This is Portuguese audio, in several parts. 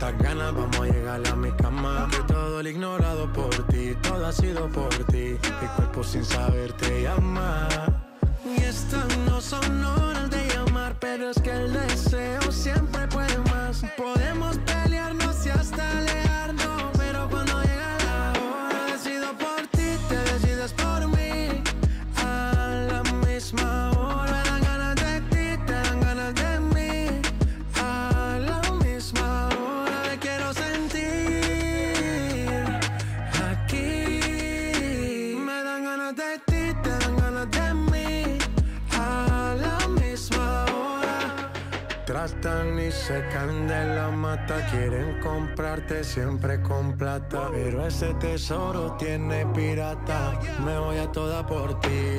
Estas ganas, vamos a llegar a mi cama. Que todo el ignorado por ti, todo ha sido por ti. Mi cuerpo sin saber te llama. Y estas no son Tratan y se caen de la mata, quieren comprarte siempre con plata. Pero ese tesoro tiene pirata, me voy a toda por ti.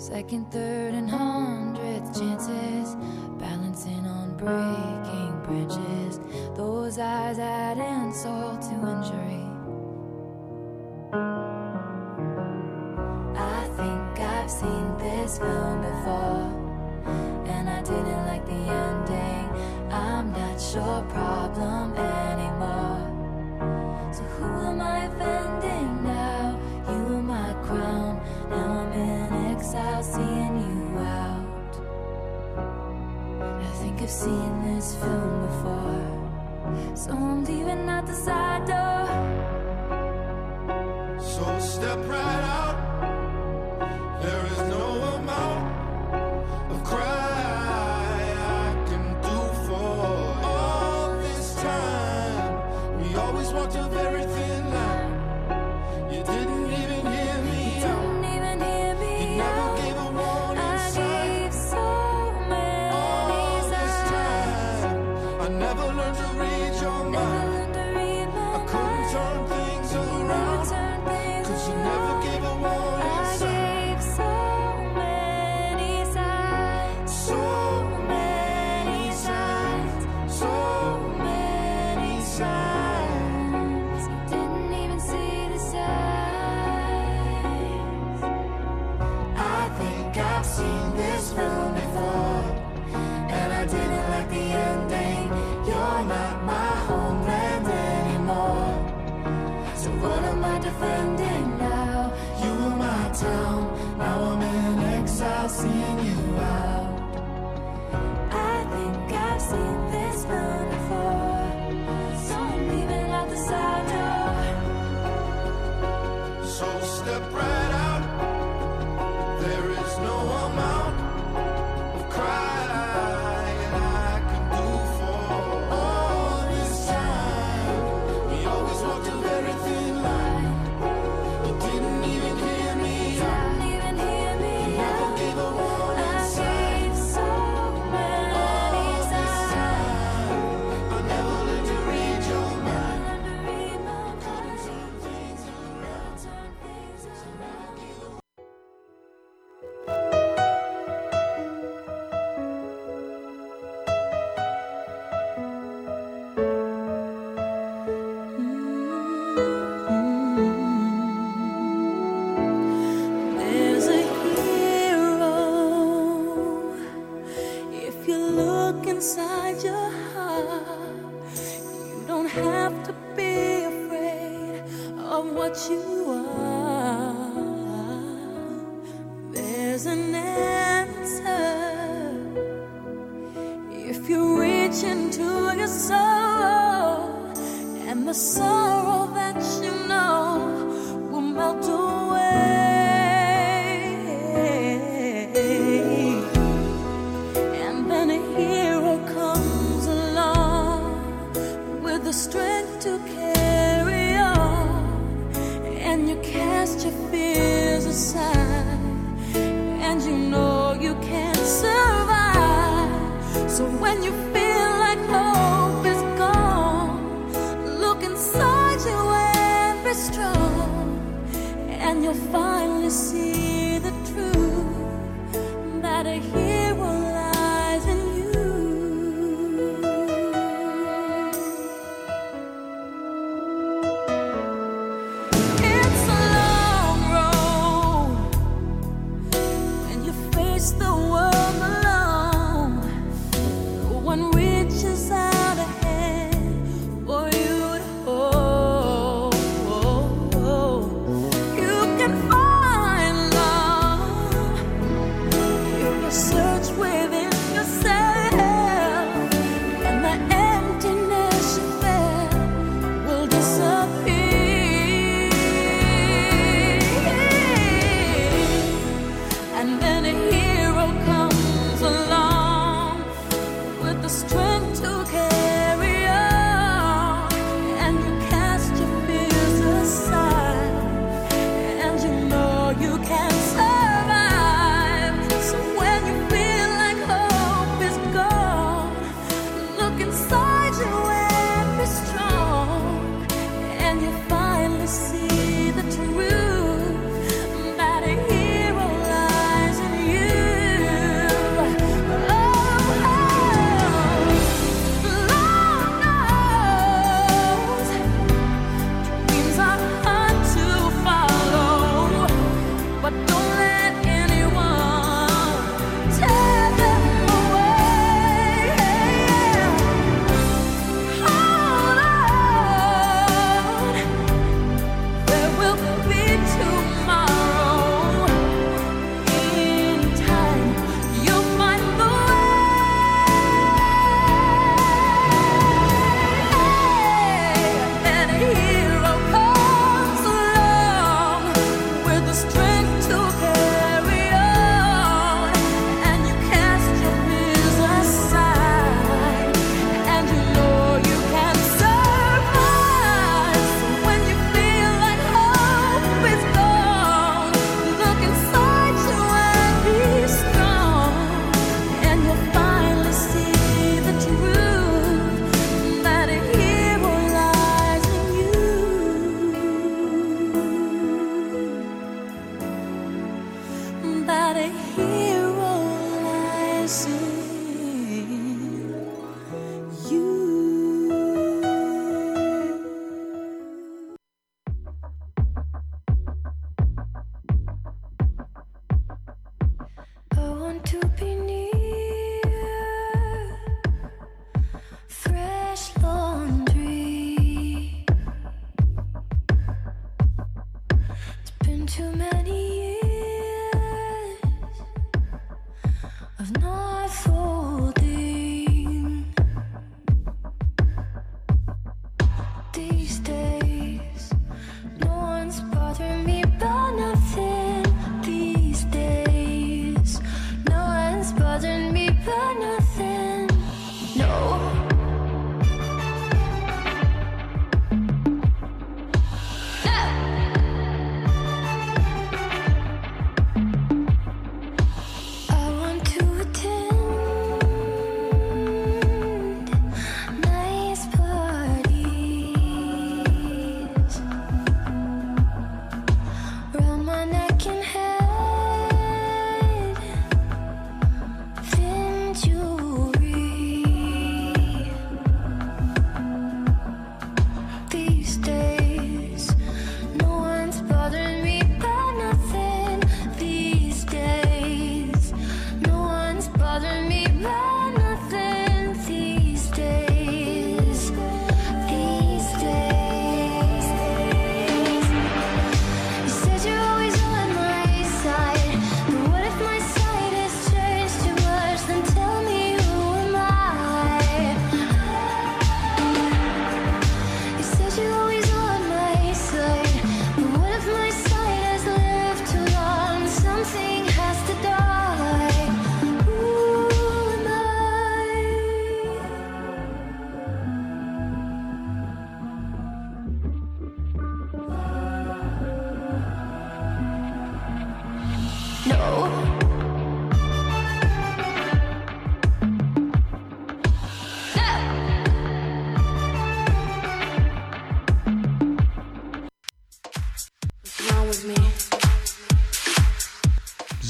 Second, third, and hundredth chances, balancing on breaking bridges. Those eyes add insult to injury. I think I've seen this film before, and I didn't like the ending. I'm not your problem I've seen this film before. So I'm leaving out the side door. So step right.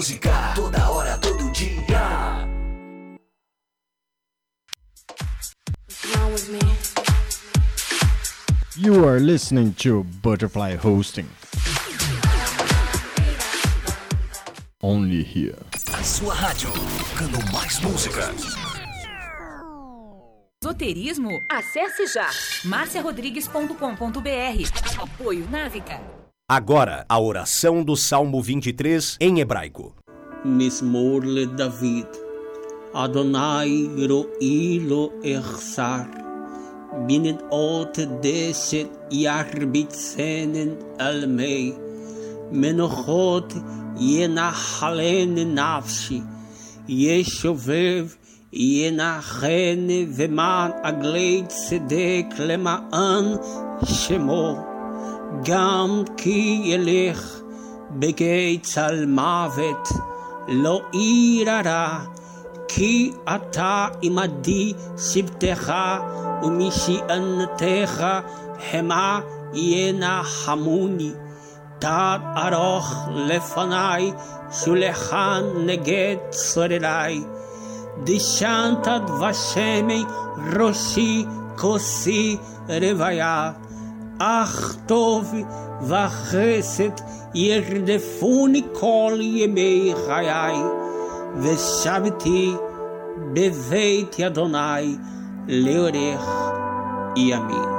Música, toda hora, todo dia. You are listening to Butterfly Hosting. Only here. A sua rádio, tocando mais músicas. Esoterismo? Acesse já marciarodrigues.com.br. Apoio Návica. Agora, a oração do Salmo 23 em hebraico. Mismor le David. Adonai ro'i lo echsar. Binet ot deset yarbitzenen almei. Menochot yenachalen nafshi. Yeshovev yenachen veman agleit tzedek lemaan shemo. גם כי ילך בגיא צל מוות, לא ירא כי אתה עמדי שבטך ומשענתך המה ינחמוני. תת ארוך לפניי, שולחן נגד צורריי. דשנת דבשמי ראשי כוסי רוויה. אך טוב וחסד ירדפוני כל ימי חיי, ושבתי בבית אדוני לאורך ימים.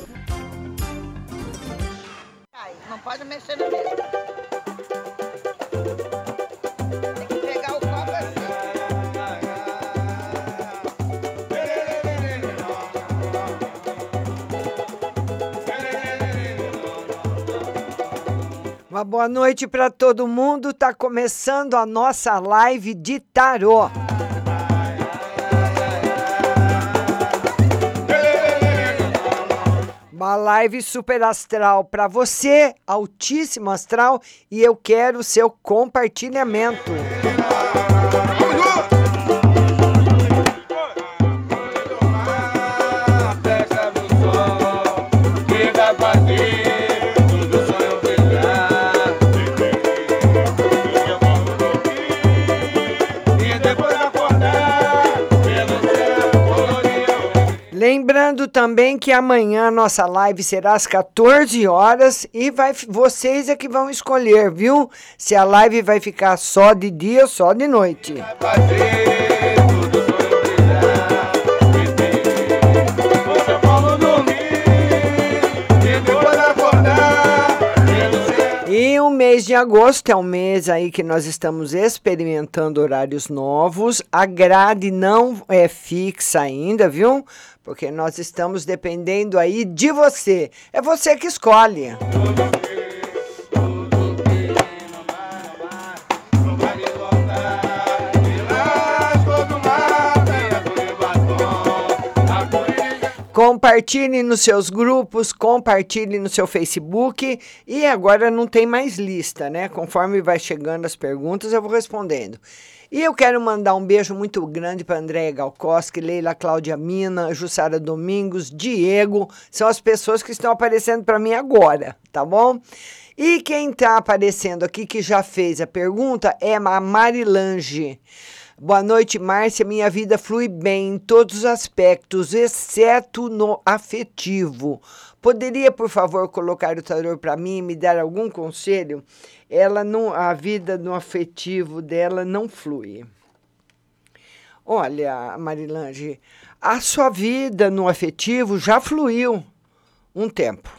Pode mexer. Tem que pegar o copo assim. Uma boa noite para todo mundo. Tá começando a nossa live de tarô. Uma live super astral para você, altíssimo astral, e eu quero seu compartilhamento. Lembrando também que amanhã a nossa live será às 14 horas e vai, vocês é que vão escolher, viu? Se a live vai ficar só de dia ou só de noite. O mês de agosto é um mês aí que nós estamos experimentando horários novos. A grade não é fixa ainda, viu? Porque nós estamos dependendo aí de você. É você que escolhe. Compartilhe nos seus grupos, compartilhe no seu Facebook e agora não tem mais lista, né? Conforme vai chegando as perguntas, eu vou respondendo. E eu quero mandar um beijo muito grande para Andréia Galkoski, Leila Cláudia Mina, Jussara Domingos, Diego, são as pessoas que estão aparecendo para mim agora, tá bom? E quem está aparecendo aqui que já fez a pergunta é a Marilange. Boa noite, Márcia. Minha vida flui bem em todos os aspectos, exceto no afetivo. Poderia, por favor, colocar o tarô para mim e me dar algum conselho? Ela não, a vida no afetivo dela não flui. Olha, Marilange, a sua vida no afetivo já fluiu um tempo.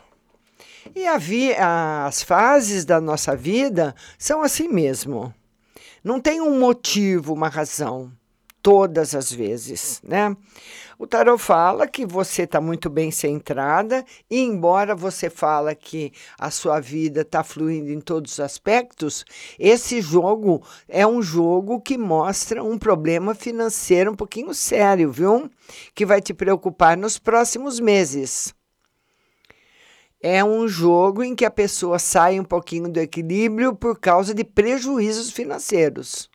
E vi, as fases da nossa vida são assim mesmo. Não tem um motivo, uma razão, todas as vezes, né? O tarot fala que você está muito bem centrada e embora você fala que a sua vida está fluindo em todos os aspectos, esse jogo é um jogo que mostra um problema financeiro um pouquinho sério, viu? Que vai te preocupar nos próximos meses é um jogo em que a pessoa sai um pouquinho do equilíbrio por causa de prejuízos financeiros.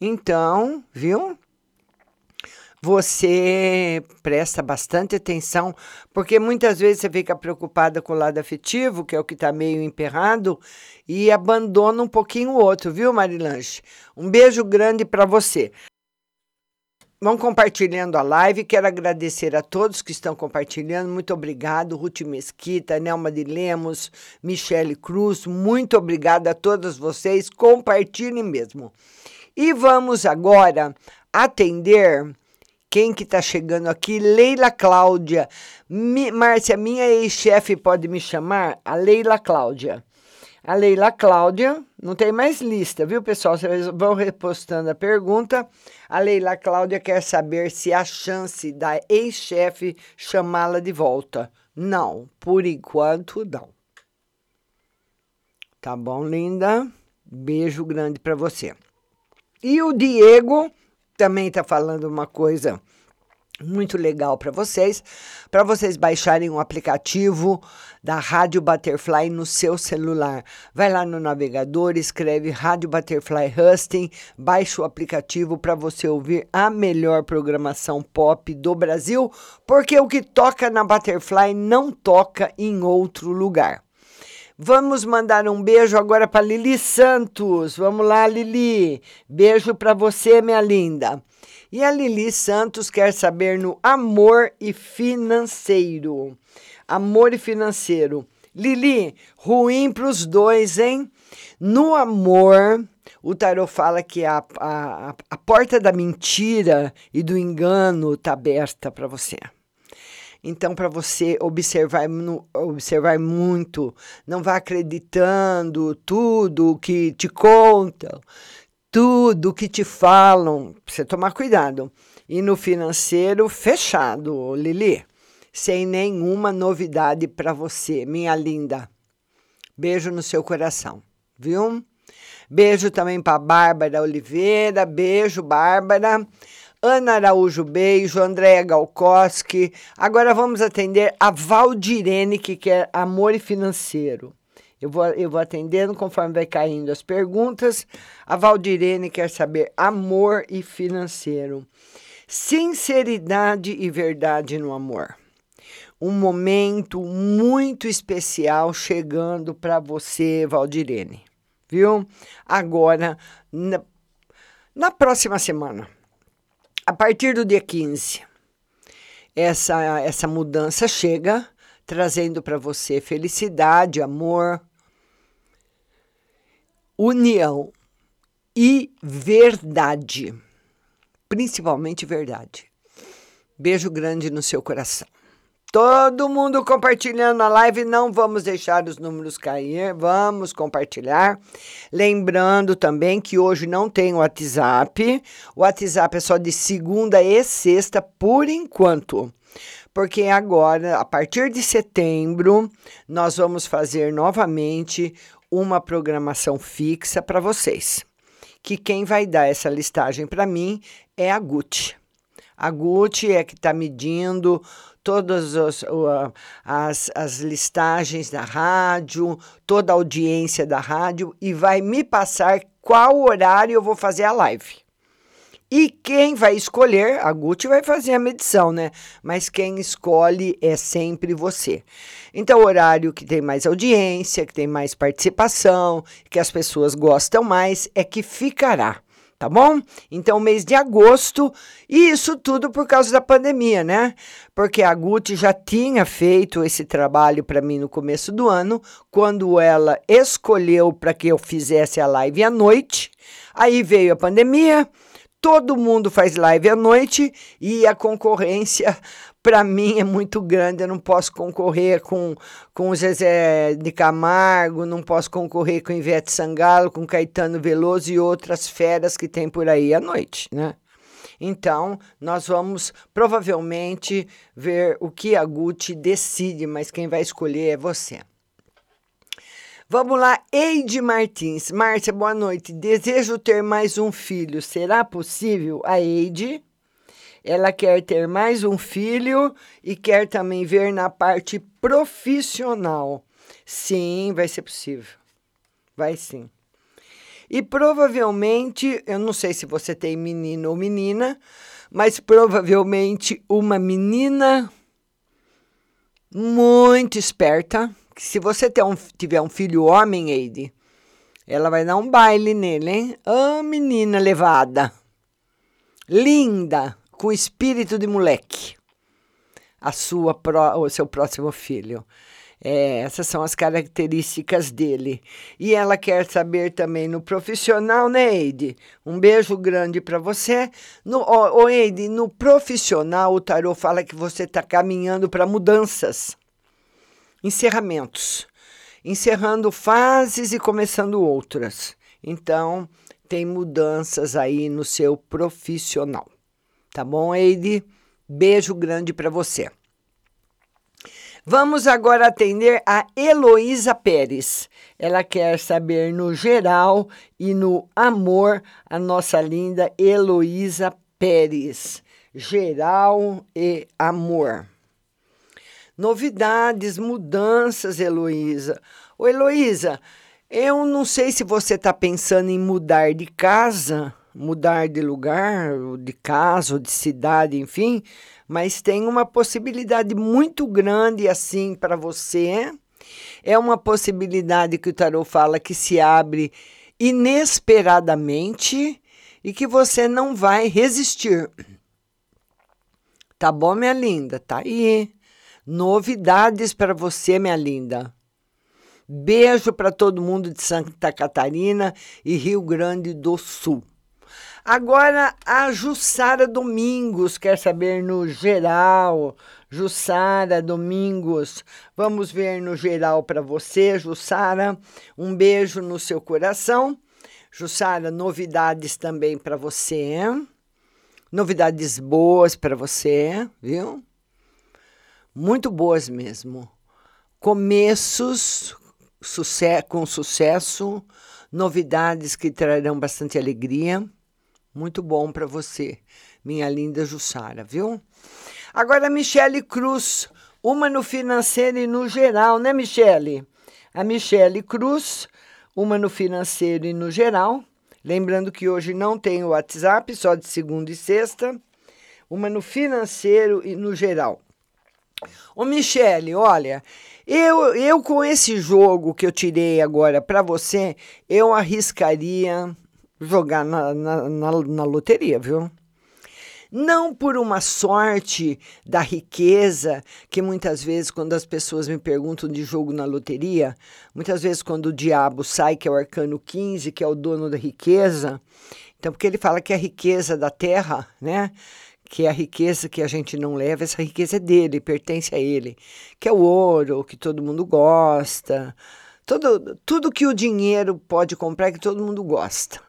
Então, viu? Você presta bastante atenção, porque muitas vezes você fica preocupada com o lado afetivo, que é o que está meio emperrado, e abandona um pouquinho o outro, viu, Marilanche? Um beijo grande para você. Vão compartilhando a live. Quero agradecer a todos que estão compartilhando. Muito obrigado, Ruth Mesquita, Nelma de Lemos, Michele Cruz. Muito obrigada a todos vocês. Compartilhem mesmo. E vamos agora atender quem que está chegando aqui? Leila Cláudia. Mi, Márcia, minha ex-chefe pode me chamar? A Leila Cláudia. A Leila Cláudia, não tem mais lista, viu, pessoal? Vocês vão repostando a pergunta. A Leila Cláudia quer saber se há chance da ex-chefe chamá-la de volta. Não, por enquanto não. Tá bom, linda? Beijo grande para você. E o Diego também está falando uma coisa muito legal para vocês, para vocês baixarem um aplicativo da Rádio Butterfly no seu celular. Vai lá no navegador, escreve Rádio Butterfly Husting, baixa o aplicativo para você ouvir a melhor programação pop do Brasil, porque o que toca na Butterfly não toca em outro lugar. Vamos mandar um beijo agora para Lili Santos. Vamos lá, Lili. Beijo para você, minha linda. E a Lili Santos quer saber no amor e financeiro. Amor e financeiro. Lili, ruim para os dois, hein? No amor, o tarot fala que a, a, a porta da mentira e do engano está aberta para você. Então, para você observar, observar muito, não vá acreditando tudo que te contam, tudo que te falam, você tomar cuidado. E no financeiro, fechado, Lili, sem nenhuma novidade para você, minha linda. Beijo no seu coração, viu? Beijo também para Bárbara Oliveira, beijo, Bárbara. Ana Araújo, beijo. Andréia Galkoski. Agora vamos atender a Valdirene, que quer amor e financeiro. Eu vou, eu vou atendendo conforme vai caindo as perguntas. A Valdirene quer saber amor e financeiro. Sinceridade e verdade no amor. Um momento muito especial chegando para você, Valdirene. Viu? Agora, na, na próxima semana, a partir do dia 15, essa, essa mudança chega trazendo para você felicidade, amor, união e verdade. Principalmente verdade. Beijo grande no seu coração. Todo mundo compartilhando a live, não vamos deixar os números cair, vamos compartilhar. Lembrando também que hoje não tem WhatsApp. O WhatsApp é só de segunda e sexta por enquanto. Porque agora, a partir de setembro, nós vamos fazer novamente uma programação fixa para vocês. Que quem vai dar essa listagem para mim é a Gucci. A Gucci é que está medindo todas as, as, as listagens da rádio, toda a audiência da rádio e vai me passar qual horário eu vou fazer a live. E quem vai escolher, a Gucci vai fazer a medição, né? Mas quem escolhe é sempre você. Então, o horário que tem mais audiência, que tem mais participação, que as pessoas gostam mais, é que ficará tá bom? Então, mês de agosto, e isso tudo por causa da pandemia, né? Porque a Gucci já tinha feito esse trabalho para mim no começo do ano, quando ela escolheu para que eu fizesse a live à noite. Aí veio a pandemia, todo mundo faz live à noite e a concorrência para mim é muito grande. Eu não posso concorrer com, com o Zezé de Camargo, não posso concorrer com Ivete Sangalo, com Caetano Veloso e outras feras que tem por aí à noite, né? Então, nós vamos provavelmente ver o que a Gucci decide, mas quem vai escolher é você. Vamos lá, Eide Martins. Márcia, boa noite. Desejo ter mais um filho. Será possível? A Eide, ela quer ter mais um filho e quer também ver na parte profissional. Sim, vai ser possível. Vai sim. E provavelmente, eu não sei se você tem menino ou menina, mas provavelmente uma menina muito esperta se você um, tiver um filho homem, Eide, ela vai dar um baile nele, hein? Oh, menina levada. Linda, com espírito de moleque. A sua o seu próximo filho. É, essas são as características dele. E ela quer saber também no profissional, né, Eide? Um beijo grande para você. No, oh, oh, Eide, no profissional, o tarô fala que você está caminhando para mudanças encerramentos, encerrando fases e começando outras. Então, tem mudanças aí no seu profissional. Tá bom, Eide? Beijo grande para você. Vamos agora atender a Heloísa Pérez. Ela quer saber no geral e no amor a nossa linda Heloísa Pérez. geral e amor. Novidades, mudanças, Heloísa. Ô, Heloísa, eu não sei se você está pensando em mudar de casa, mudar de lugar, de casa, ou de cidade, enfim, mas tem uma possibilidade muito grande assim para você. É uma possibilidade que o tarot fala que se abre inesperadamente e que você não vai resistir. Tá bom, minha linda? Tá aí. Novidades para você, minha linda. Beijo para todo mundo de Santa Catarina e Rio Grande do Sul. Agora a Jussara Domingos quer saber no geral. Jussara Domingos, vamos ver no geral para você, Jussara. Um beijo no seu coração. Jussara, novidades também para você. Novidades boas para você, viu? Muito boas mesmo. Começos sucesso, com sucesso, novidades que trarão bastante alegria. Muito bom para você, minha linda Jussara, viu? Agora, Michele Cruz, uma no financeiro e no geral, né, Michele? A Michele Cruz uma no financeiro e no geral. Lembrando que hoje não tem o WhatsApp, só de segunda e sexta. Uma no financeiro e no geral. Ô, Michele, olha, eu, eu com esse jogo que eu tirei agora para você, eu arriscaria jogar na, na, na, na loteria, viu? não por uma sorte da riqueza, que muitas vezes, quando as pessoas me perguntam de jogo na loteria, muitas vezes, quando o diabo sai, que é o arcano 15, que é o dono da riqueza, então, porque ele fala que a riqueza da terra, né? Que é a riqueza que a gente não leva, essa riqueza é dele, pertence a ele, que é o ouro, que todo mundo gosta, tudo, tudo que o dinheiro pode comprar, que todo mundo gosta.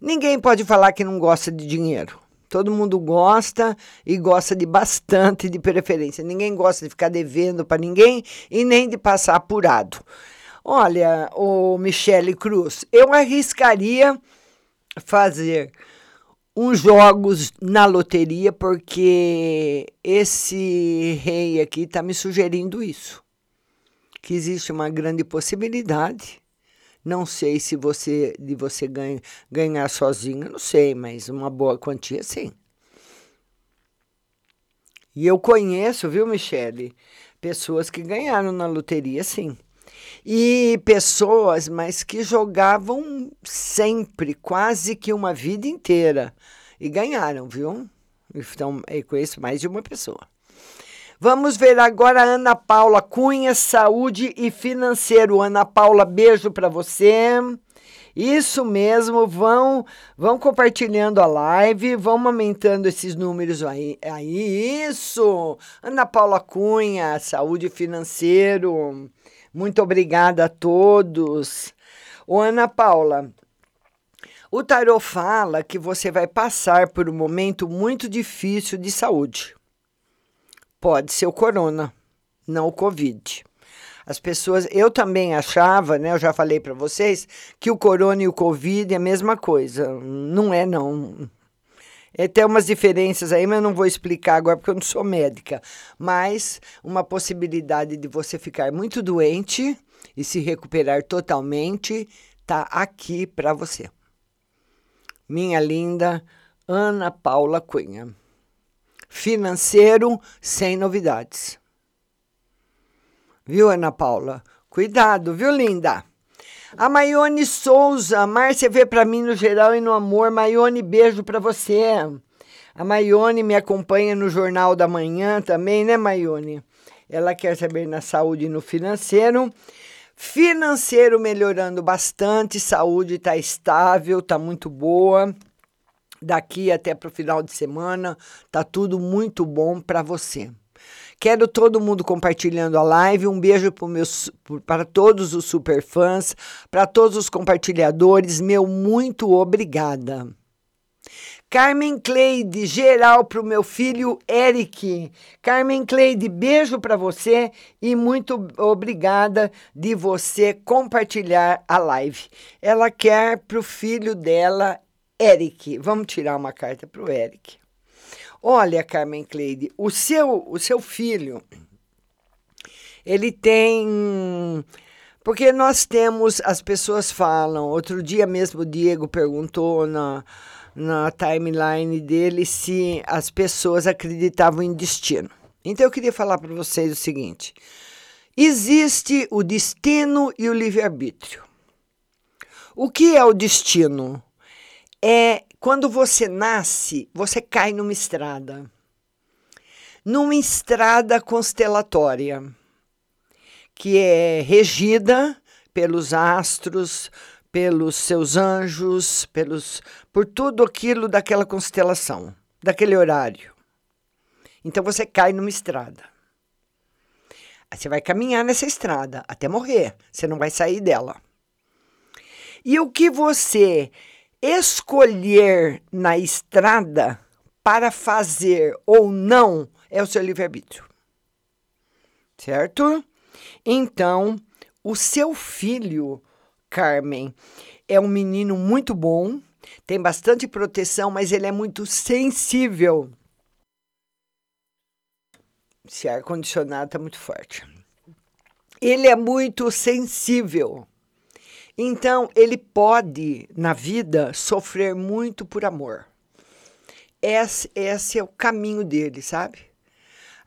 Ninguém pode falar que não gosta de dinheiro. Todo mundo gosta e gosta de bastante de preferência. Ninguém gosta de ficar devendo para ninguém e nem de passar apurado. Olha, o Michele Cruz, eu arriscaria fazer uns jogos na loteria porque esse rei aqui está me sugerindo isso. Que existe uma grande possibilidade não sei se você de você ganha, ganhar sozinho, não sei, mas uma boa quantia sim. E eu conheço, viu, Michele, pessoas que ganharam na loteria, sim. E pessoas, mas que jogavam sempre, quase que uma vida inteira. E ganharam, viu? Então, eu conheço mais de uma pessoa. Vamos ver agora a Ana Paula Cunha, saúde e financeiro. Ana Paula, beijo para você. Isso mesmo, vão vão compartilhando a live, vão aumentando esses números aí. aí. Isso! Ana Paula Cunha, saúde financeiro. Muito obrigada a todos. Ô, Ana Paula, o tarot fala que você vai passar por um momento muito difícil de saúde pode ser o corona, não o Covid. As pessoas, eu também achava, né? Eu já falei para vocês que o corona e o Covid é a mesma coisa. Não é, não. É, tem umas diferenças aí, mas eu não vou explicar agora porque eu não sou médica. Mas uma possibilidade de você ficar muito doente e se recuperar totalmente tá aqui para você. Minha linda Ana Paula Cunha financeiro sem novidades. Viu, Ana Paula? Cuidado, viu, linda? A Maione Souza, Márcia vê para mim no geral e no amor. Maione, beijo para você. A Maione me acompanha no Jornal da Manhã também, né, Maione? Ela quer saber na saúde e no financeiro. Financeiro melhorando bastante, saúde está estável, está muito boa daqui até para o final de semana. Tá tudo muito bom para você. Quero todo mundo compartilhando a live. Um beijo meus, para todos os super fãs, para todos os compartilhadores. Meu muito obrigada. Carmen Cleide, geral para o meu filho Eric. Carmen Cleide, beijo para você e muito obrigada de você compartilhar a live. Ela quer para o filho dela, Eric. Vamos tirar uma carta para o Eric. Olha, Carmen Cleide, o seu, o seu filho, ele tem. Porque nós temos, as pessoas falam, outro dia mesmo o Diego perguntou na, na timeline dele se as pessoas acreditavam em destino. Então eu queria falar para vocês o seguinte: existe o destino e o livre-arbítrio. O que é o destino? É quando você nasce, você cai numa estrada. Numa estrada constelatória, que é regida pelos astros, pelos seus anjos, pelos por tudo aquilo daquela constelação, daquele horário. Então você cai numa estrada. Você vai caminhar nessa estrada até morrer, você não vai sair dela. E o que você escolher na estrada para fazer ou não é o seu livre-arbítrio. Certo? Então, o seu filho, Carmen, é um menino muito bom, tem bastante proteção, mas ele é muito sensível. Esse ar-condicionado está muito forte. Ele é muito sensível. Então, ele pode, na vida, sofrer muito por amor. Esse, esse é o caminho dele, sabe?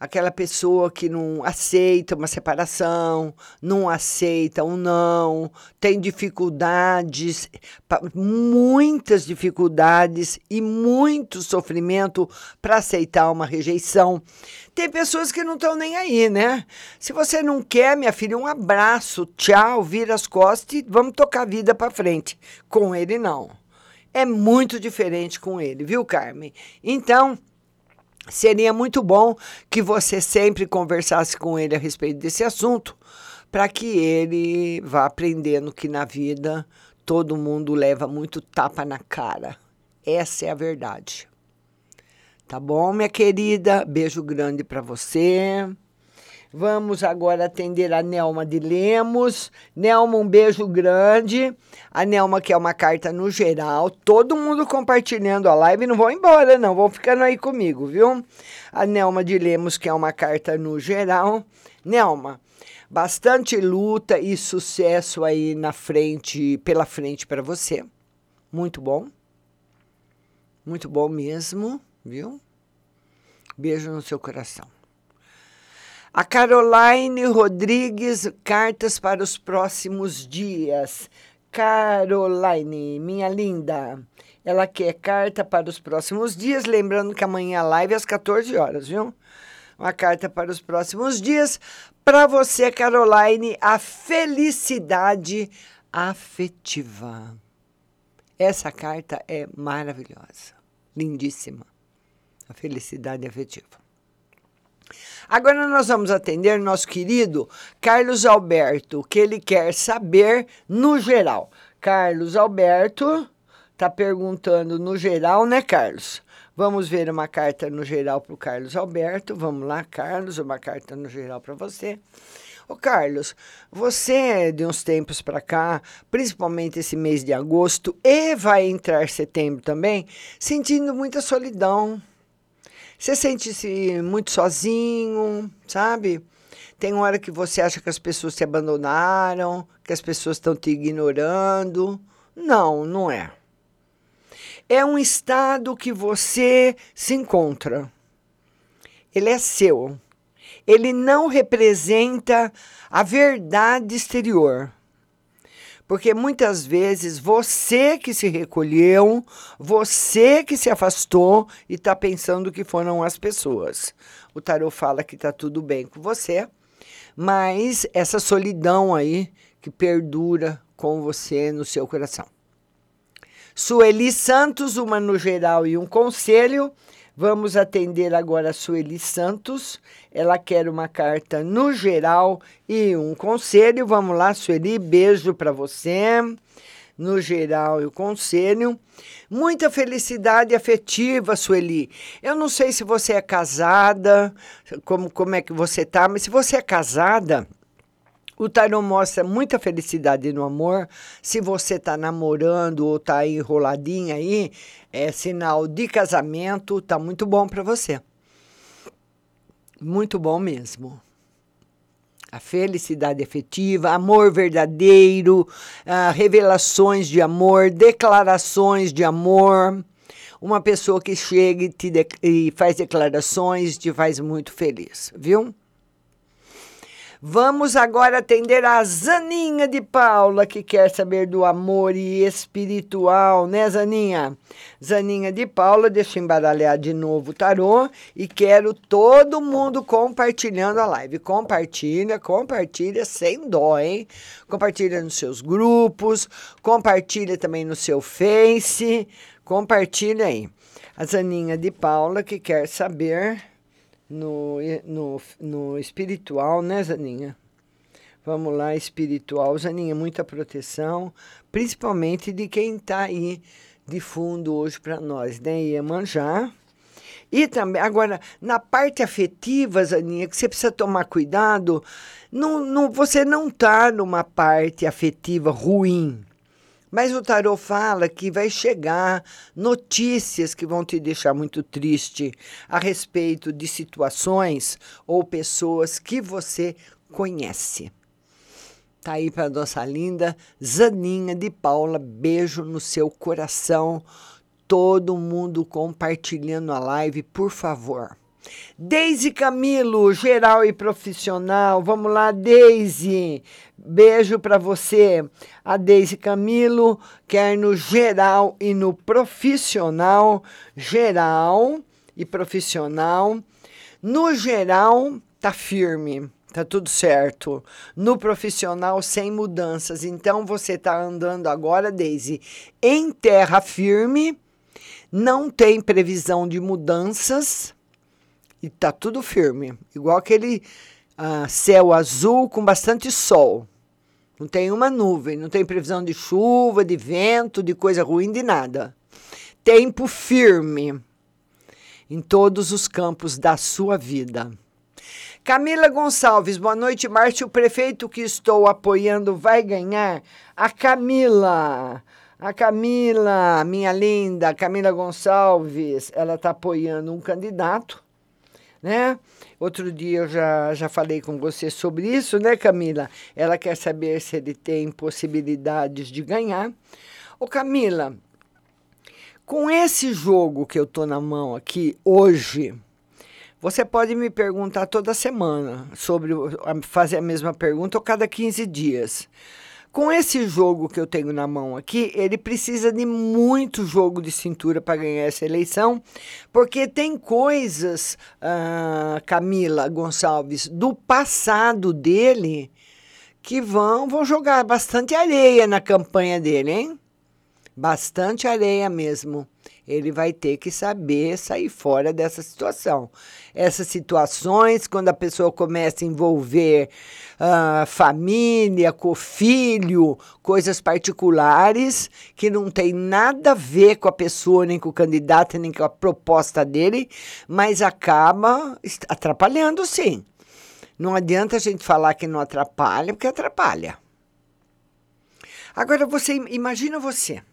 Aquela pessoa que não aceita uma separação, não aceita um não, tem dificuldades, muitas dificuldades e muito sofrimento para aceitar uma rejeição. Tem pessoas que não estão nem aí, né? Se você não quer, minha filha, um abraço, tchau, vira as costas e vamos tocar a vida para frente. Com ele, não. É muito diferente com ele, viu, Carmen? Então, Seria muito bom que você sempre conversasse com ele a respeito desse assunto, para que ele vá aprendendo que na vida todo mundo leva muito tapa na cara. Essa é a verdade. Tá bom, minha querida? Beijo grande para você. Vamos agora atender a Nelma de Lemos. Nelma, um beijo grande. A Nelma quer uma carta no geral. Todo mundo compartilhando a live. Não vão embora, não. Vão ficando aí comigo, viu? A Nelma de Lemos quer uma carta no geral. Nelma, bastante luta e sucesso aí na frente, pela frente para você. Muito bom. Muito bom mesmo, viu? Beijo no seu coração. A Caroline Rodrigues, cartas para os próximos dias. Caroline, minha linda, ela quer carta para os próximos dias, lembrando que amanhã a live é às 14 horas, viu? Uma carta para os próximos dias. Para você, Caroline, a felicidade afetiva. Essa carta é maravilhosa, lindíssima. A felicidade afetiva. Agora nós vamos atender nosso querido Carlos Alberto, que ele quer saber no geral. Carlos Alberto está perguntando no geral, né, Carlos? Vamos ver uma carta no geral para o Carlos Alberto. Vamos lá, Carlos, uma carta no geral para você. Ô Carlos, você de uns tempos para cá, principalmente esse mês de agosto e vai entrar setembro também, sentindo muita solidão, você sente-se muito sozinho, sabe? Tem hora que você acha que as pessoas te abandonaram, que as pessoas estão te ignorando. Não, não é. É um estado que você se encontra. Ele é seu. Ele não representa a verdade exterior. Porque muitas vezes você que se recolheu, você que se afastou e está pensando que foram as pessoas. O tarot fala que está tudo bem com você, mas essa solidão aí que perdura com você no seu coração. Sueli Santos, uma no geral e um conselho. Vamos atender agora a Sueli Santos. Ela quer uma carta no geral e um conselho. Vamos lá, Sueli, beijo para você. No geral e o conselho. Muita felicidade afetiva, Sueli. Eu não sei se você é casada, como, como é que você tá, mas se você é casada, O tarô mostra muita felicidade no amor. Se você está namorando ou está enroladinha aí, é sinal de casamento, tá muito bom para você. Muito bom mesmo. A felicidade efetiva, amor verdadeiro, ah, revelações de amor, declarações de amor. Uma pessoa que chega e, te e faz declarações te faz muito feliz, viu? Vamos agora atender a Zaninha de Paula, que quer saber do amor e espiritual, né, Zaninha? Zaninha de Paula, deixa eu embaralhar de novo o tarô e quero todo mundo compartilhando a live. Compartilha, compartilha sem dó, hein? Compartilha nos seus grupos, compartilha também no seu Face, compartilha aí. A Zaninha de Paula, que quer saber no, no, no espiritual, né, Zaninha? Vamos lá, espiritual. Zaninha, muita proteção, principalmente de quem está aí de fundo hoje para nós, né? Iemanjá. E também, agora, na parte afetiva, Zaninha, que você precisa tomar cuidado, não, não, você não está numa parte afetiva ruim. Mas o tarô fala que vai chegar notícias que vão te deixar muito triste a respeito de situações ou pessoas que você conhece. Tá aí para nossa linda Zaninha de Paula. Beijo no seu coração. Todo mundo compartilhando a live, por favor. Deise Camilo, geral e profissional. Vamos lá, Deise. Beijo para você. A Deise Camilo quer no geral e no profissional. Geral e profissional. No geral, tá firme. Tá tudo certo. No profissional, sem mudanças. Então, você tá andando agora, Deise, em terra firme. Não tem previsão de mudanças e tá tudo firme. Igual aquele uh, céu azul com bastante sol. Não tem uma nuvem, não tem previsão de chuva, de vento, de coisa ruim, de nada. Tempo firme em todos os campos da sua vida. Camila Gonçalves, boa noite, Márcio. O prefeito que estou apoiando vai ganhar? A Camila. A Camila, minha linda, Camila Gonçalves, ela está apoiando um candidato né? Outro dia eu já, já falei com você sobre isso, né, Camila? Ela quer saber se ele tem possibilidades de ganhar. Ô, Camila, com esse jogo que eu tô na mão aqui hoje, você pode me perguntar toda semana sobre fazer a mesma pergunta ou cada 15 dias. Com esse jogo que eu tenho na mão aqui, ele precisa de muito jogo de cintura para ganhar essa eleição, porque tem coisas, uh, Camila Gonçalves, do passado dele que vão, vão jogar bastante areia na campanha dele, hein? Bastante areia mesmo ele vai ter que saber sair fora dessa situação. Essas situações, quando a pessoa começa a envolver uh, família, com filho, coisas particulares que não tem nada a ver com a pessoa, nem com o candidato, nem com a proposta dele, mas acaba atrapalhando sim. Não adianta a gente falar que não atrapalha, porque atrapalha. Agora você imagina você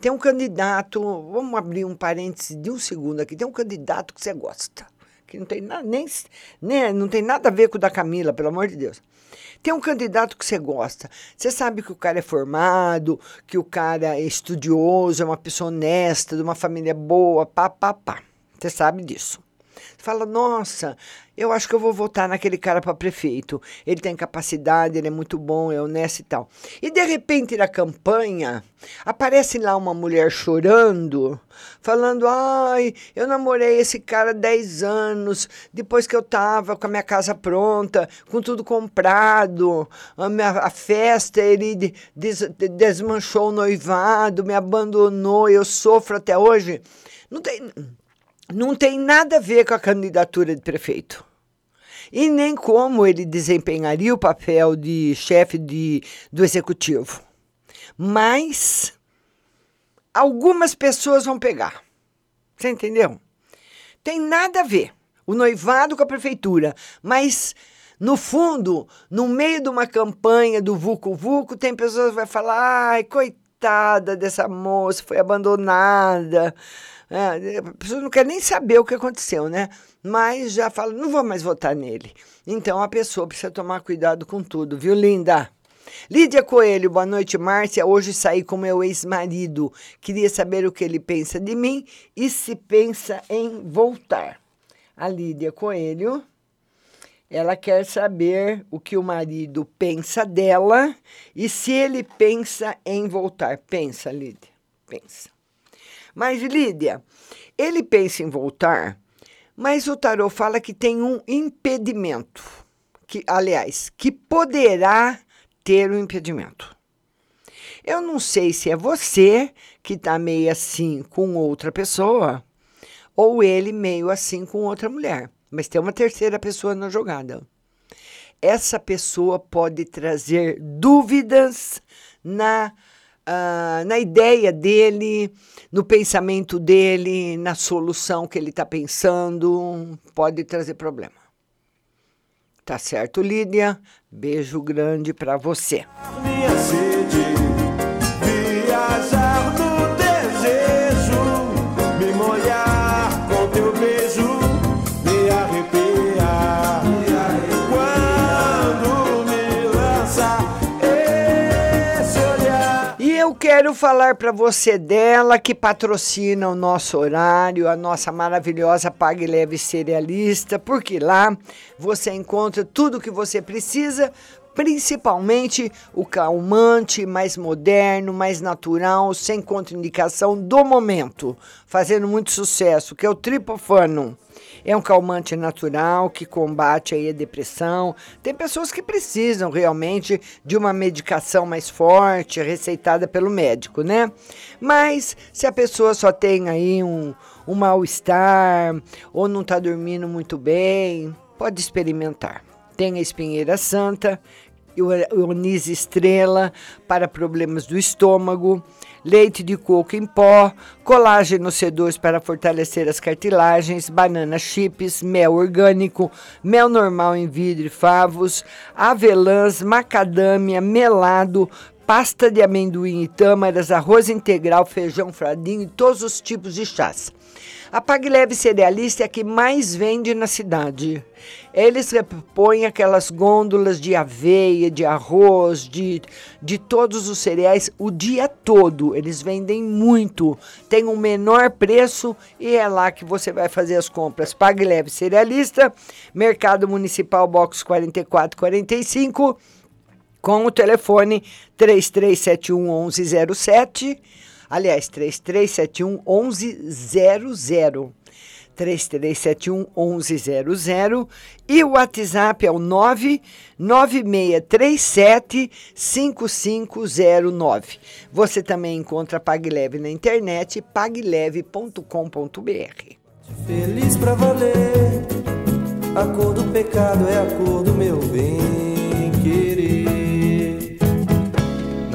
tem um candidato, vamos abrir um parêntese de um segundo aqui, tem um candidato que você gosta, que não tem, nada, nem, nem, não tem nada a ver com o da Camila, pelo amor de Deus. Tem um candidato que você gosta. Você sabe que o cara é formado, que o cara é estudioso, é uma pessoa honesta, de uma família boa, pá, pá, pá. Você sabe disso. Fala, nossa, eu acho que eu vou votar naquele cara para prefeito. Ele tem capacidade, ele é muito bom, é honesto e tal. E de repente na campanha aparece lá uma mulher chorando, falando: "Ai, eu namorei esse cara há 10 anos, depois que eu tava com a minha casa pronta, com tudo comprado, a, minha, a festa ele des, desmanchou o noivado, me abandonou, eu sofro até hoje". Não tem não tem nada a ver com a candidatura de prefeito. E nem como ele desempenharia o papel de chefe de, do executivo. Mas algumas pessoas vão pegar. Você entendeu? Tem nada a ver o noivado com a prefeitura, mas No fundo, no meio de uma campanha do Vucu Vucu, tem pessoas que vão falar: ai, coitada dessa moça, foi abandonada. É, a pessoa não quer nem saber o que aconteceu, né? Mas já fala: não vou mais votar nele. Então a pessoa precisa tomar cuidado com tudo, viu, linda? Lídia Coelho, boa noite, Márcia. Hoje saí com meu ex-marido. Queria saber o que ele pensa de mim e se pensa em voltar. A Lídia Coelho, ela quer saber o que o marido pensa dela e se ele pensa em voltar. Pensa, Lídia, pensa. Mas, Lídia, ele pensa em voltar, mas o tarô fala que tem um impedimento. Que, aliás, que poderá ter um impedimento. Eu não sei se é você que está meio assim com outra pessoa ou ele meio assim com outra mulher, mas tem uma terceira pessoa na jogada. Essa pessoa pode trazer dúvidas na, uh, na ideia dele, no pensamento dele, na solução que ele está pensando, pode trazer problema. Tá certo, Lídia? Beijo grande para você. Quero falar para você dela que patrocina o nosso horário, a nossa maravilhosa Pague Leve Cerealista, porque lá você encontra tudo o que você precisa principalmente o calmante mais moderno, mais natural, sem contraindicação do momento, fazendo muito sucesso, que é o Tripofano. É um calmante natural que combate aí a depressão. Tem pessoas que precisam realmente de uma medicação mais forte, receitada pelo médico, né? Mas se a pessoa só tem aí um, um mal-estar ou não está dormindo muito bem, pode experimentar. Tem a espinheira santa, anis estrela para problemas do estômago, leite de coco em pó, colágeno C2 para fortalecer as cartilagens, banana chips, mel orgânico, mel normal em vidro e favos, avelãs, macadâmia, melado, pasta de amendoim e tâmaras, arroz integral, feijão fradinho e todos os tipos de chás. A Pag Leve Cerealista é a que mais vende na cidade. Eles repõem aquelas gôndolas de aveia, de arroz, de, de todos os cereais o dia todo. Eles vendem muito, tem um menor preço e é lá que você vai fazer as compras. Pag Leve Cerealista, Mercado Municipal Box 4445, com o telefone 3371 1107 Aliás, 3371 1100. 3371 1100 e o WhatsApp é o 99637 5509. Você também encontra PagLeve na internet pagleve.com.br. Feliz pra valer, a cor do pecado é a cor do meu bem querer.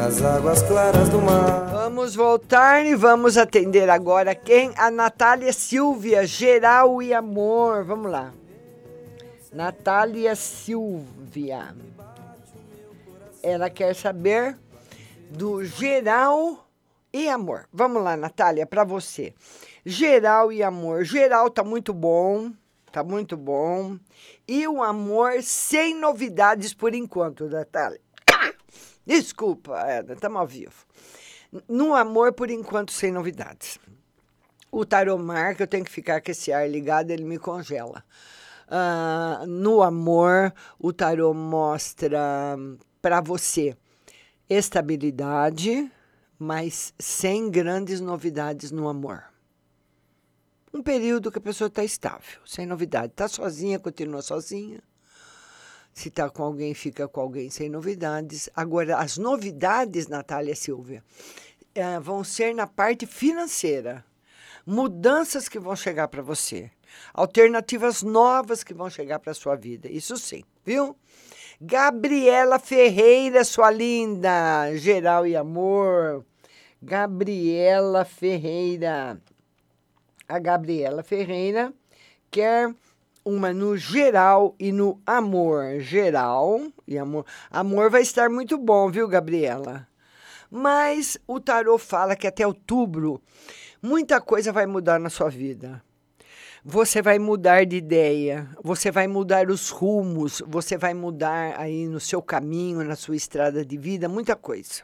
Nas águas claras do mar Vamos voltar e vamos atender agora quem? A Natália Silvia, Geral e Amor. Vamos lá. Natália Silvia. Ela quer saber do geral e amor. Vamos lá, Natália, para você. Geral e amor. Geral tá muito bom, tá muito bom. E o amor sem novidades por enquanto, Natália. Desculpa, estamos ao vivo. No amor, por enquanto, sem novidades. O taromar, que eu tenho que ficar com esse ar ligado, ele me congela. Uh, no amor, o tarô mostra para você estabilidade, mas sem grandes novidades no amor. Um período que a pessoa está estável, sem novidade. Está sozinha, continua sozinha. Se está com alguém, fica com alguém sem novidades. Agora, as novidades, Natália Silvia, é, vão ser na parte financeira. Mudanças que vão chegar para você. Alternativas novas que vão chegar para sua vida. Isso sim, viu? Gabriela Ferreira, sua linda, geral e amor. Gabriela Ferreira. A Gabriela Ferreira quer uma no geral e no amor. Geral e amor. Amor vai estar muito bom, viu, Gabriela? Mas o tarô fala que até outubro muita coisa vai mudar na sua vida. Você vai mudar de ideia, você vai mudar os rumos, você vai mudar aí no seu caminho, na sua estrada de vida, muita coisa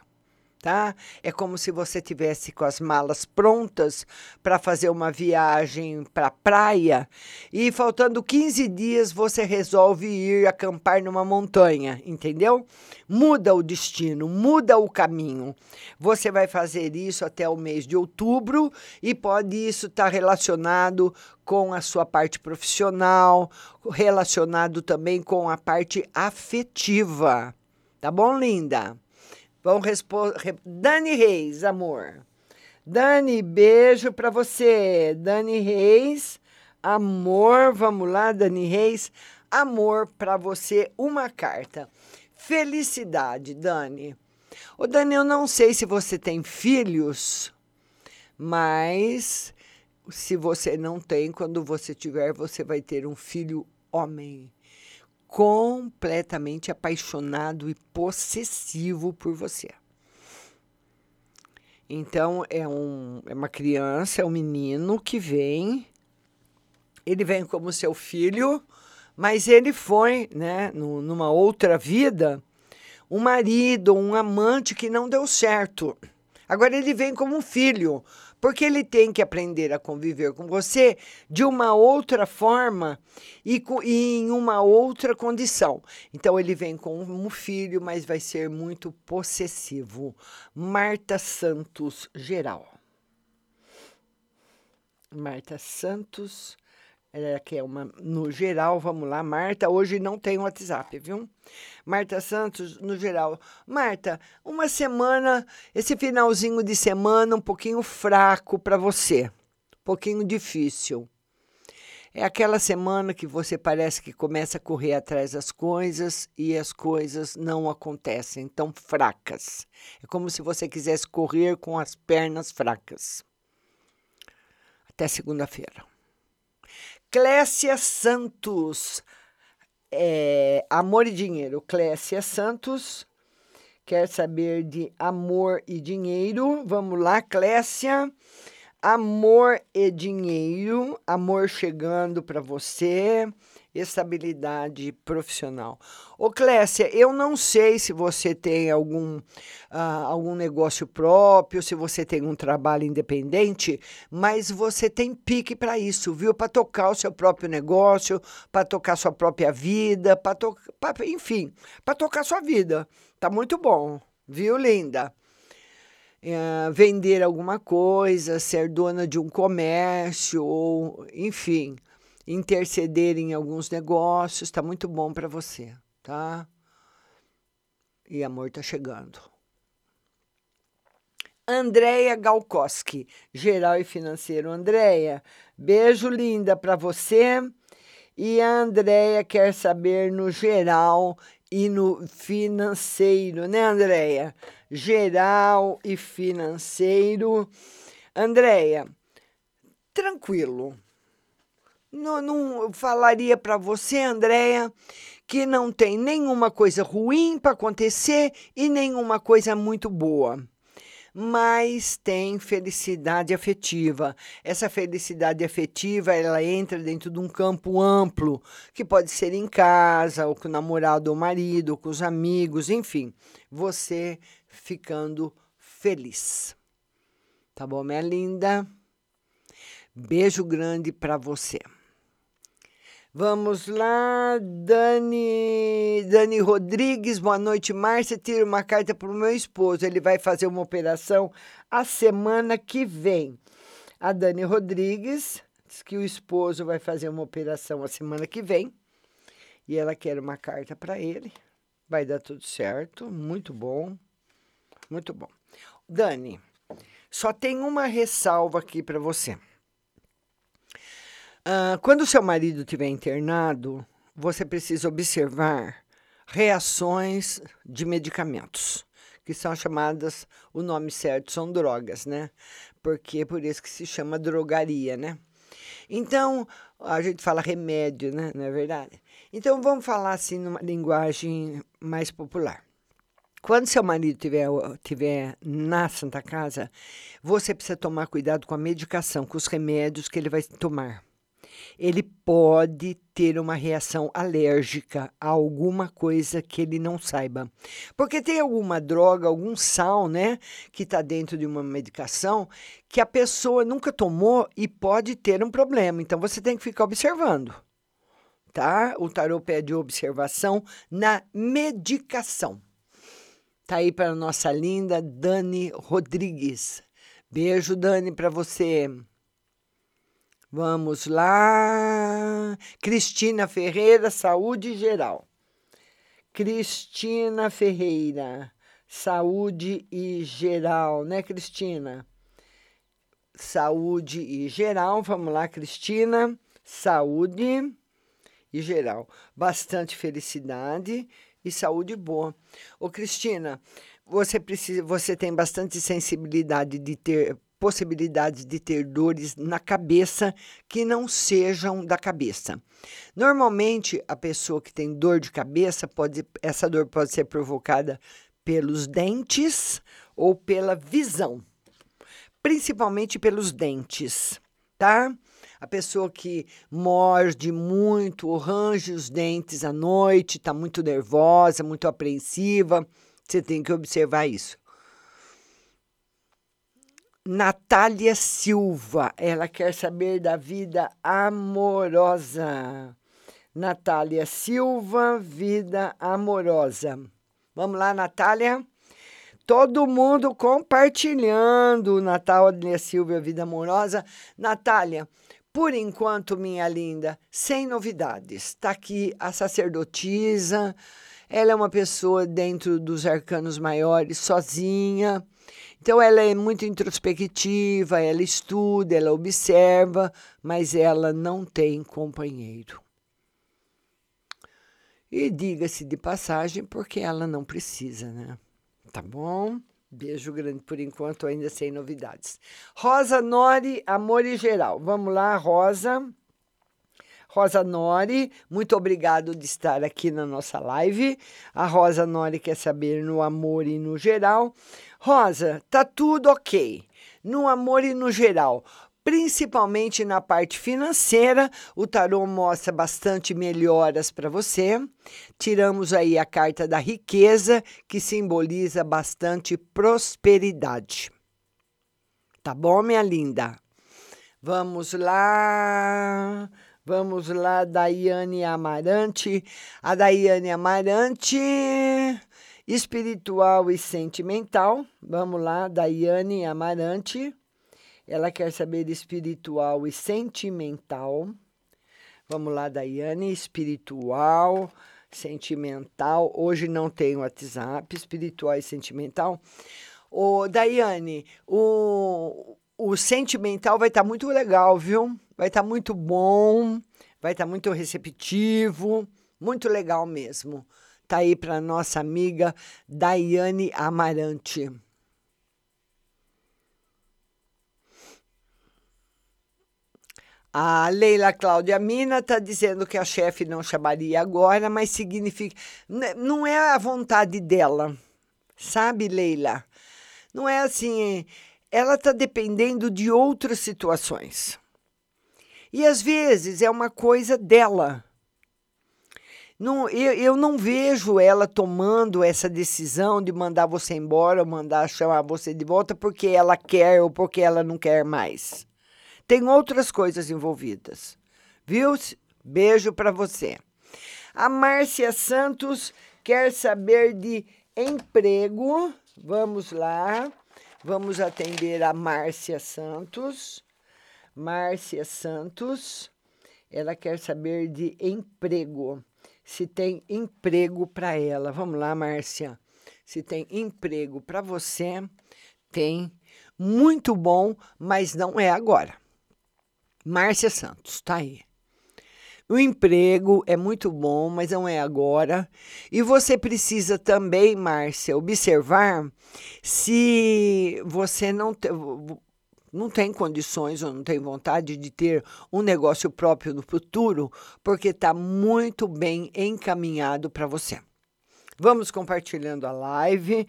tá? É como se você tivesse com as malas prontas para fazer uma viagem para praia e faltando 15 dias você resolve ir acampar numa montanha, entendeu? Muda o destino, muda o caminho. Você vai fazer isso até o mês de outubro e pode isso estar tá relacionado com a sua parte profissional, relacionado também com a parte afetiva. Tá bom, linda? Vamos responder. Dani Reis, amor. Dani, beijo para você. Dani Reis, amor. Vamos lá, Dani Reis. Amor para você, uma carta. Felicidade, Dani. Ô, Dani, eu não sei se você tem filhos, mas se você não tem, quando você tiver, você vai ter um filho homem completamente apaixonado e possessivo por você. Então, é, um, é uma criança, é um menino que vem, ele vem como seu filho, mas ele foi, né, numa outra vida, um marido, um amante que não deu certo. Agora ele vem como um filho, porque ele tem que aprender a conviver com você de uma outra forma e, com, e em uma outra condição. Então ele vem com um filho, mas vai ser muito possessivo. Marta Santos Geral. Marta Santos é, que é uma no geral, vamos lá, Marta, hoje não tem WhatsApp, viu? Marta Santos, no geral. Marta, uma semana, esse finalzinho de semana um pouquinho fraco para você, um pouquinho difícil. É aquela semana que você parece que começa a correr atrás das coisas e as coisas não acontecem, tão fracas. É como se você quisesse correr com as pernas fracas. Até segunda-feira. Clécia Santos. É, amor e dinheiro. Clécia Santos quer saber de amor e dinheiro. Vamos lá, Clécia. Amor e dinheiro. Amor chegando para você estabilidade profissional. Ô Clécia, eu não sei se você tem algum, uh, algum negócio próprio, se você tem um trabalho independente, mas você tem pique para isso, viu? Para tocar o seu próprio negócio, para tocar sua própria vida, para to enfim, para tocar sua vida. Tá muito bom, viu, linda? Uh, vender alguma coisa, ser dona de um comércio, ou enfim interceder em alguns negócios, está muito bom para você, tá? E amor está chegando. Andréia Galkoski, geral e financeiro. Andréia, beijo linda para você. E a Andréia quer saber no geral e no financeiro, né, Andréia? Geral e financeiro. Andréia, tranquilo não, não falaria para você, Andréia, que não tem nenhuma coisa ruim para acontecer e nenhuma coisa muito boa. Mas tem felicidade afetiva. Essa felicidade afetiva, ela entra dentro de um campo amplo, que pode ser em casa, ou com o namorado ou marido, ou com os amigos, enfim, você ficando feliz. Tá bom, minha linda? Beijo grande para você. Vamos lá, Dani, Dani Rodrigues, boa noite, Márcia. Tira uma carta para o meu esposo. Ele vai fazer uma operação a semana que vem. A Dani Rodrigues diz que o esposo vai fazer uma operação a semana que vem e ela quer uma carta para ele. Vai dar tudo certo, muito bom, muito bom. Dani, só tem uma ressalva aqui para você. Uh, quando seu marido estiver internado, você precisa observar reações de medicamentos, que são chamadas, o nome certo são drogas, né? Porque é por isso que se chama drogaria, né? Então, a gente fala remédio, né? Não é verdade? Então, vamos falar assim numa linguagem mais popular. Quando seu marido tiver, tiver na Santa Casa, você precisa tomar cuidado com a medicação, com os remédios que ele vai tomar. Ele pode ter uma reação alérgica a alguma coisa que ele não saiba. Porque tem alguma droga, algum sal, né, que está dentro de uma medicação que a pessoa nunca tomou e pode ter um problema. Então você tem que ficar observando. Tá? O tarô pede observação na medicação. Tá aí para nossa linda Dani Rodrigues. Beijo, Dani, para você. Vamos lá. Cristina Ferreira, saúde geral. Cristina Ferreira, saúde e geral, né, Cristina? Saúde e geral. Vamos lá, Cristina. Saúde e geral. Bastante felicidade e saúde boa. Ô Cristina, você precisa, você tem bastante sensibilidade de ter possibilidades de ter dores na cabeça que não sejam da cabeça. Normalmente, a pessoa que tem dor de cabeça pode essa dor pode ser provocada pelos dentes ou pela visão. Principalmente pelos dentes, tá? A pessoa que morde muito, range os dentes à noite, está muito nervosa, muito apreensiva, você tem que observar isso. Natália Silva, ela quer saber da vida amorosa. Natália Silva, vida amorosa. Vamos lá, Natália? Todo mundo compartilhando Natália Silva, vida amorosa. Natália, por enquanto, minha linda, sem novidades. Está aqui a sacerdotisa. Ela é uma pessoa dentro dos arcanos maiores, sozinha. Então, ela é muito introspectiva, ela estuda, ela observa, mas ela não tem companheiro. E diga-se de passagem, porque ela não precisa, né? Tá bom? Beijo grande por enquanto, ainda sem novidades. Rosa Nori, amor e geral. Vamos lá, Rosa. Rosa Nori, muito obrigado de estar aqui na nossa live. A Rosa Nori quer saber no amor e no geral. Rosa, tá tudo ok. No amor e no geral principalmente na parte financeira. O tarô mostra bastante melhoras para você. Tiramos aí a carta da riqueza, que simboliza bastante prosperidade. Tá bom, minha linda? Vamos lá. Vamos lá, Daiane Amarante. A Daiane Amarante, espiritual e sentimental. Vamos lá, Daiane Amarante. Ela quer saber espiritual e sentimental. Vamos lá, Daiane, espiritual, sentimental. Hoje não tem WhatsApp, espiritual e sentimental. Ô, Daiane, o, o sentimental vai estar tá muito legal, viu? Vai estar tá muito bom, vai estar tá muito receptivo, muito legal mesmo. Tá aí para nossa amiga Daiane Amarante. A Leila Cláudia Mina está dizendo que a chefe não chamaria agora, mas significa. Não é a vontade dela, sabe, Leila? Não é assim. Ela está dependendo de outras situações. E às vezes é uma coisa dela. Não, eu, eu não vejo ela tomando essa decisão de mandar você embora, ou mandar chamar você de volta porque ela quer ou porque ela não quer mais. Tem outras coisas envolvidas. Viu? Beijo para você. A Márcia Santos quer saber de emprego. Vamos lá. Vamos atender a Márcia Santos. Márcia Santos. Ela quer saber de emprego. Se tem emprego para ela. Vamos lá, Márcia. Se tem emprego para você, tem. Muito bom, mas não é agora. Márcia Santos, tá aí. O emprego é muito bom, mas não é agora. E você precisa também, Márcia, observar se você não. Te... não tem condições ou não tem vontade de ter um negócio próprio no futuro, porque está muito bem encaminhado para você. Vamos compartilhando a live,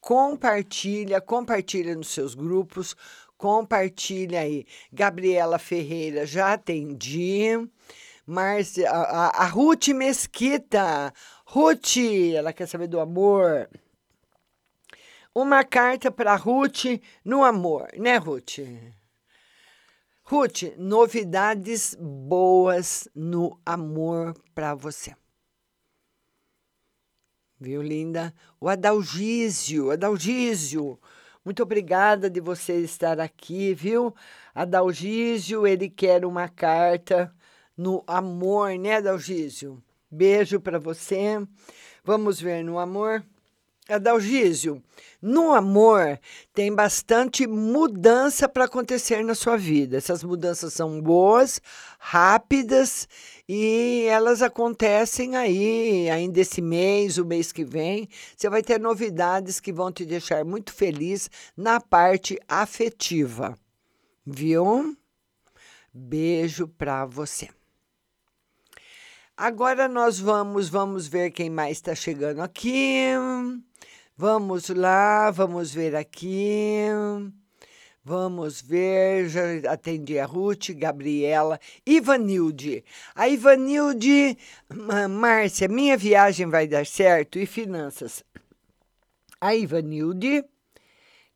compartilha, compartilha nos seus grupos, compartilha aí. Gabriela Ferreira, já atendi. Márcia, a, a, a Ruth Mesquita. Ruth, ela quer saber do amor. Uma carta para Ruth no amor, né, Ruth? Ruth, novidades boas no amor para você. Viu, linda? O Adalgísio, Adalgísio, muito obrigada de você estar aqui, viu? Adalgísio, ele quer uma carta no amor, né, Adalgísio? Beijo para você. Vamos ver no amor. Adalgísio, no amor tem bastante mudança para acontecer na sua vida. Essas mudanças são boas, rápidas e elas acontecem aí ainda esse mês, o mês que vem. Você vai ter novidades que vão te deixar muito feliz na parte afetiva. Viu? Beijo para você. Agora nós vamos, vamos ver quem mais está chegando aqui. Vamos lá, vamos ver aqui. Vamos ver, já atendi a Ruth, Gabriela, Ivanilde. A Ivanilde, Márcia, minha viagem vai dar certo e finanças. A Ivanilde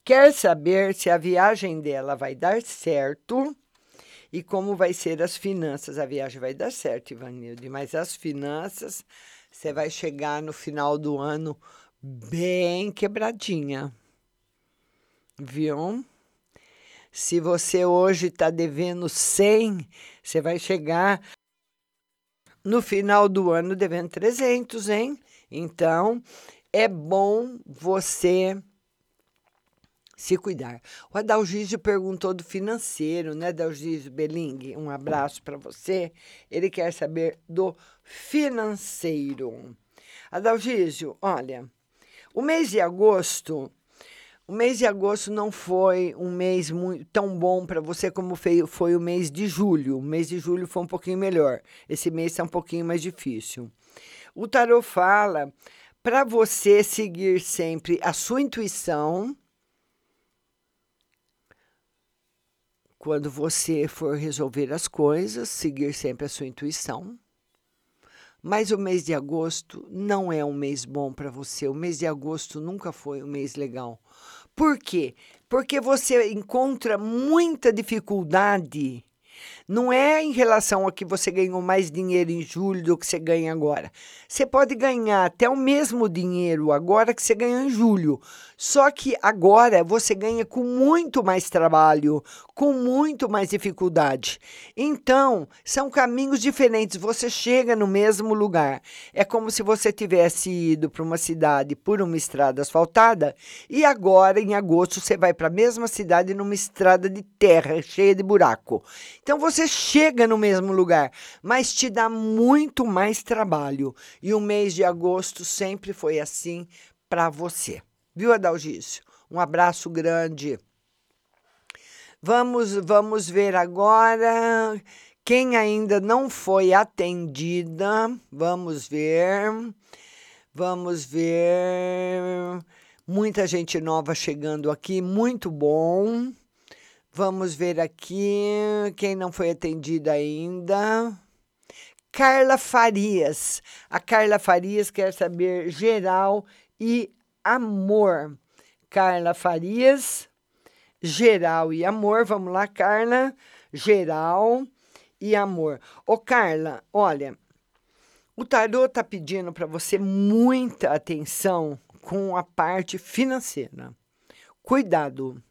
quer saber se a viagem dela vai dar certo e como vai ser as finanças. A viagem vai dar certo, Ivanilde, mas as finanças, você vai chegar no final do ano bem quebradinha. Viu? Se você hoje está devendo 100, você vai chegar no final do ano devendo 300, hein? Então, é bom você se cuidar. O Adalgísio perguntou do financeiro, né, Adalgísio Beling? Um abraço para você. Ele quer saber do financeiro. Adalgísio, olha, o mês de agosto, o mês de agosto não foi um mês muito, tão bom para você como foi, foi o mês de julho. O mês de julho foi um pouquinho melhor. Esse mês está um pouquinho mais difícil. O tarot fala para você seguir sempre a sua intuição. Quando você for resolver as coisas, seguir sempre a sua intuição. Mas o mês de agosto não é um mês bom para você. O mês de agosto nunca foi um mês legal. Por quê? Porque você encontra muita dificuldade não é em relação a que você ganhou mais dinheiro em julho do que você ganha agora. Você pode ganhar até o mesmo dinheiro agora que você ganhou em julho. Só que agora você ganha com muito mais trabalho, com muito mais dificuldade. Então, são caminhos diferentes. Você chega no mesmo lugar. É como se você tivesse ido para uma cidade por uma estrada asfaltada e agora, em agosto, você vai para a mesma cidade numa estrada de terra cheia de buraco. Então, você chega no mesmo lugar, mas te dá muito mais trabalho. E o mês de agosto sempre foi assim para você. Viu, Adalgício? Um abraço grande. Vamos, vamos ver agora quem ainda não foi atendida. Vamos ver. Vamos ver. Muita gente nova chegando aqui, muito bom. Vamos ver aqui quem não foi atendida ainda. Carla Farias. A Carla Farias quer saber geral e amor. Carla Farias, geral e amor. Vamos lá, Carla. Geral e amor. Ô, Carla, olha, o tarô tá pedindo para você muita atenção com a parte financeira. Cuidado.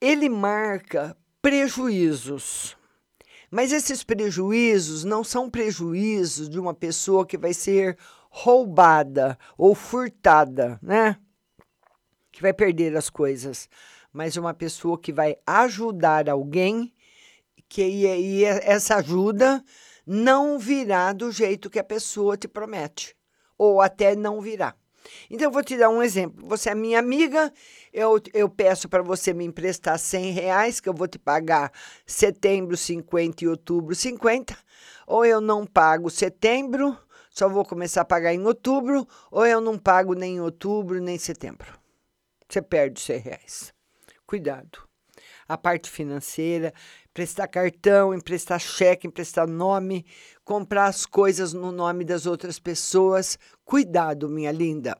Ele marca prejuízos. Mas esses prejuízos não são prejuízos de uma pessoa que vai ser roubada ou furtada, né? Que vai perder as coisas, mas uma pessoa que vai ajudar alguém que e, essa ajuda não virá do jeito que a pessoa te promete, ou até não virá. Então, eu vou te dar um exemplo. Você é minha amiga, eu, eu peço para você me emprestar 100 reais, que eu vou te pagar setembro 50 e outubro 50. Ou eu não pago setembro, só vou começar a pagar em outubro, ou eu não pago nem em outubro, nem em setembro. Você perde 100 reais. Cuidado. A parte financeira, emprestar cartão, emprestar cheque, emprestar nome, comprar as coisas no nome das outras pessoas. Cuidado, minha linda.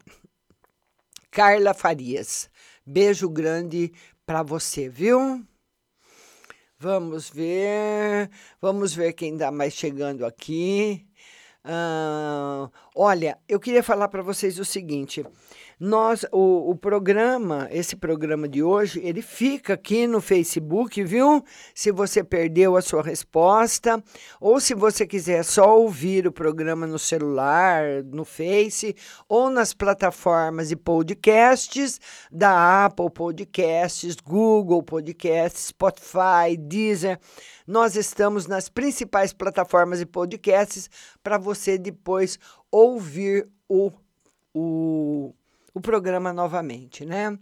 Carla Farias. Beijo grande para você, viu? Vamos ver. Vamos ver quem está mais chegando aqui. Olha, eu queria falar para vocês o seguinte. Nós, o, o programa, esse programa de hoje, ele fica aqui no Facebook, viu? Se você perdeu a sua resposta, ou se você quiser só ouvir o programa no celular, no Face, ou nas plataformas de podcasts da Apple Podcasts, Google Podcasts, Spotify, Deezer. Nós estamos nas principais plataformas de podcasts para você depois ouvir o, o o programa novamente, né?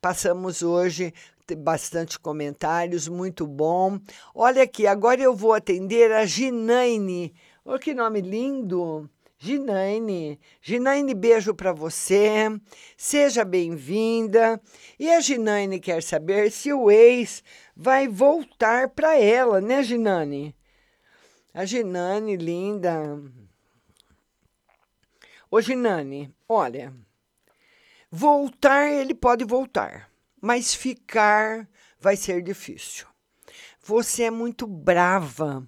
Passamos hoje bastante comentários, muito bom. Olha aqui, agora eu vou atender a Ginaine. Olha que nome lindo! Ginaine. Ginaine, beijo para você. Seja bem-vinda. E a Ginaine quer saber se o ex vai voltar para ela, né, Ginane? A Ginane, linda. Ô, Ginane, olha, Voltar, ele pode voltar, mas ficar vai ser difícil. Você é muito brava,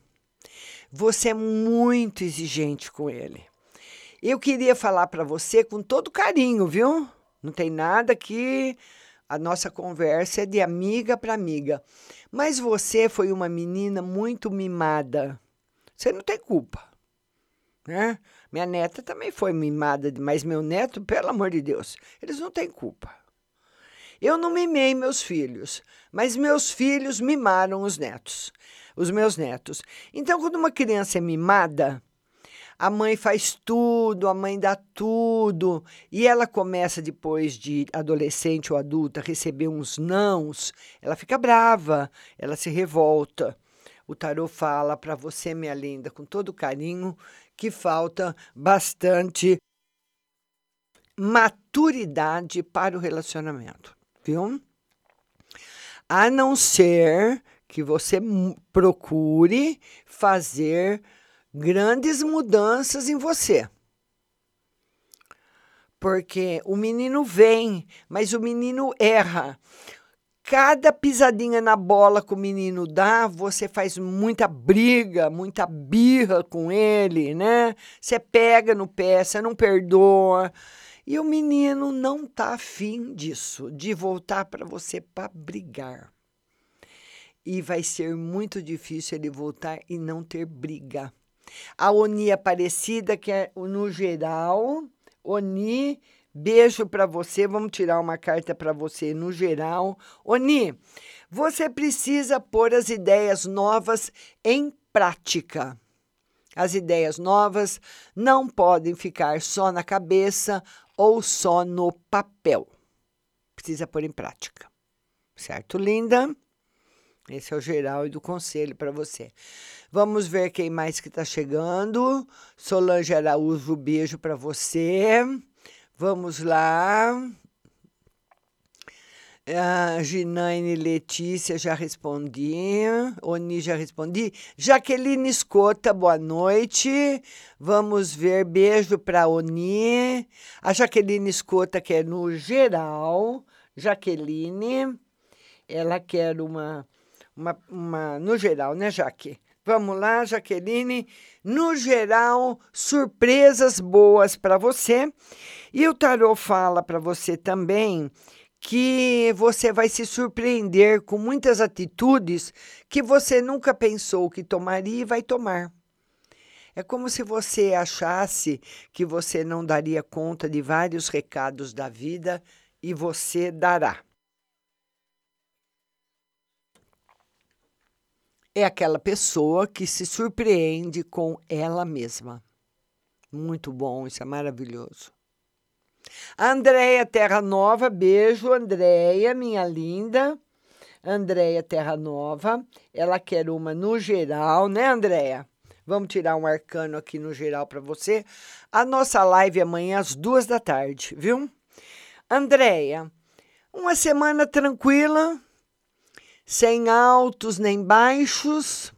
você é muito exigente com ele. Eu queria falar para você com todo carinho, viu? Não tem nada que a nossa conversa é de amiga para amiga. Mas você foi uma menina muito mimada. Você não tem culpa, né? Minha neta também foi mimada, mas meu neto, pelo amor de Deus, eles não têm culpa. Eu não mimei meus filhos, mas meus filhos mimaram os netos, os meus netos. Então, quando uma criança é mimada, a mãe faz tudo, a mãe dá tudo, e ela começa depois de adolescente ou adulta receber uns nãos, ela fica brava, ela se revolta. O tarô fala para você, minha linda, com todo carinho, que falta bastante maturidade para o relacionamento, viu? A não ser que você procure fazer grandes mudanças em você. Porque o menino vem, mas o menino erra cada pisadinha na bola que o menino dá, você faz muita briga, muita birra com ele, né? Você pega no pé, você não perdoa. E o menino não tá afim disso, de voltar para você para brigar. E vai ser muito difícil ele voltar e não ter briga. A Oni Aparecida, que é no geral, Oni Beijo para você. Vamos tirar uma carta para você no geral. Oni, você precisa pôr as ideias novas em prática. As ideias novas não podem ficar só na cabeça ou só no papel. Precisa pôr em prática. Certo, linda? Esse é o geral e do conselho para você. Vamos ver quem mais que está chegando. Solange Araújo, beijo para você. Vamos lá. A Ginaine Letícia já respondi. Oni já respondi. Jaqueline Escota, boa noite. Vamos ver. Beijo para Oni. A Jaqueline Escota quer no geral. Jaqueline. Ela quer uma, uma, uma no geral, né, Jaque? Vamos lá, Jaqueline. No geral, surpresas boas para você. E o tarot fala para você também que você vai se surpreender com muitas atitudes que você nunca pensou que tomaria e vai tomar. É como se você achasse que você não daria conta de vários recados da vida e você dará. É aquela pessoa que se surpreende com ela mesma. Muito bom, isso é maravilhoso. Andréia Terra Nova, beijo, Andréia, minha linda. Andréia Terra Nova, ela quer uma no geral, né, Andréia? Vamos tirar um arcano aqui no geral para você. A nossa live é amanhã às duas da tarde, viu? Andréia, uma semana tranquila, sem altos nem baixos,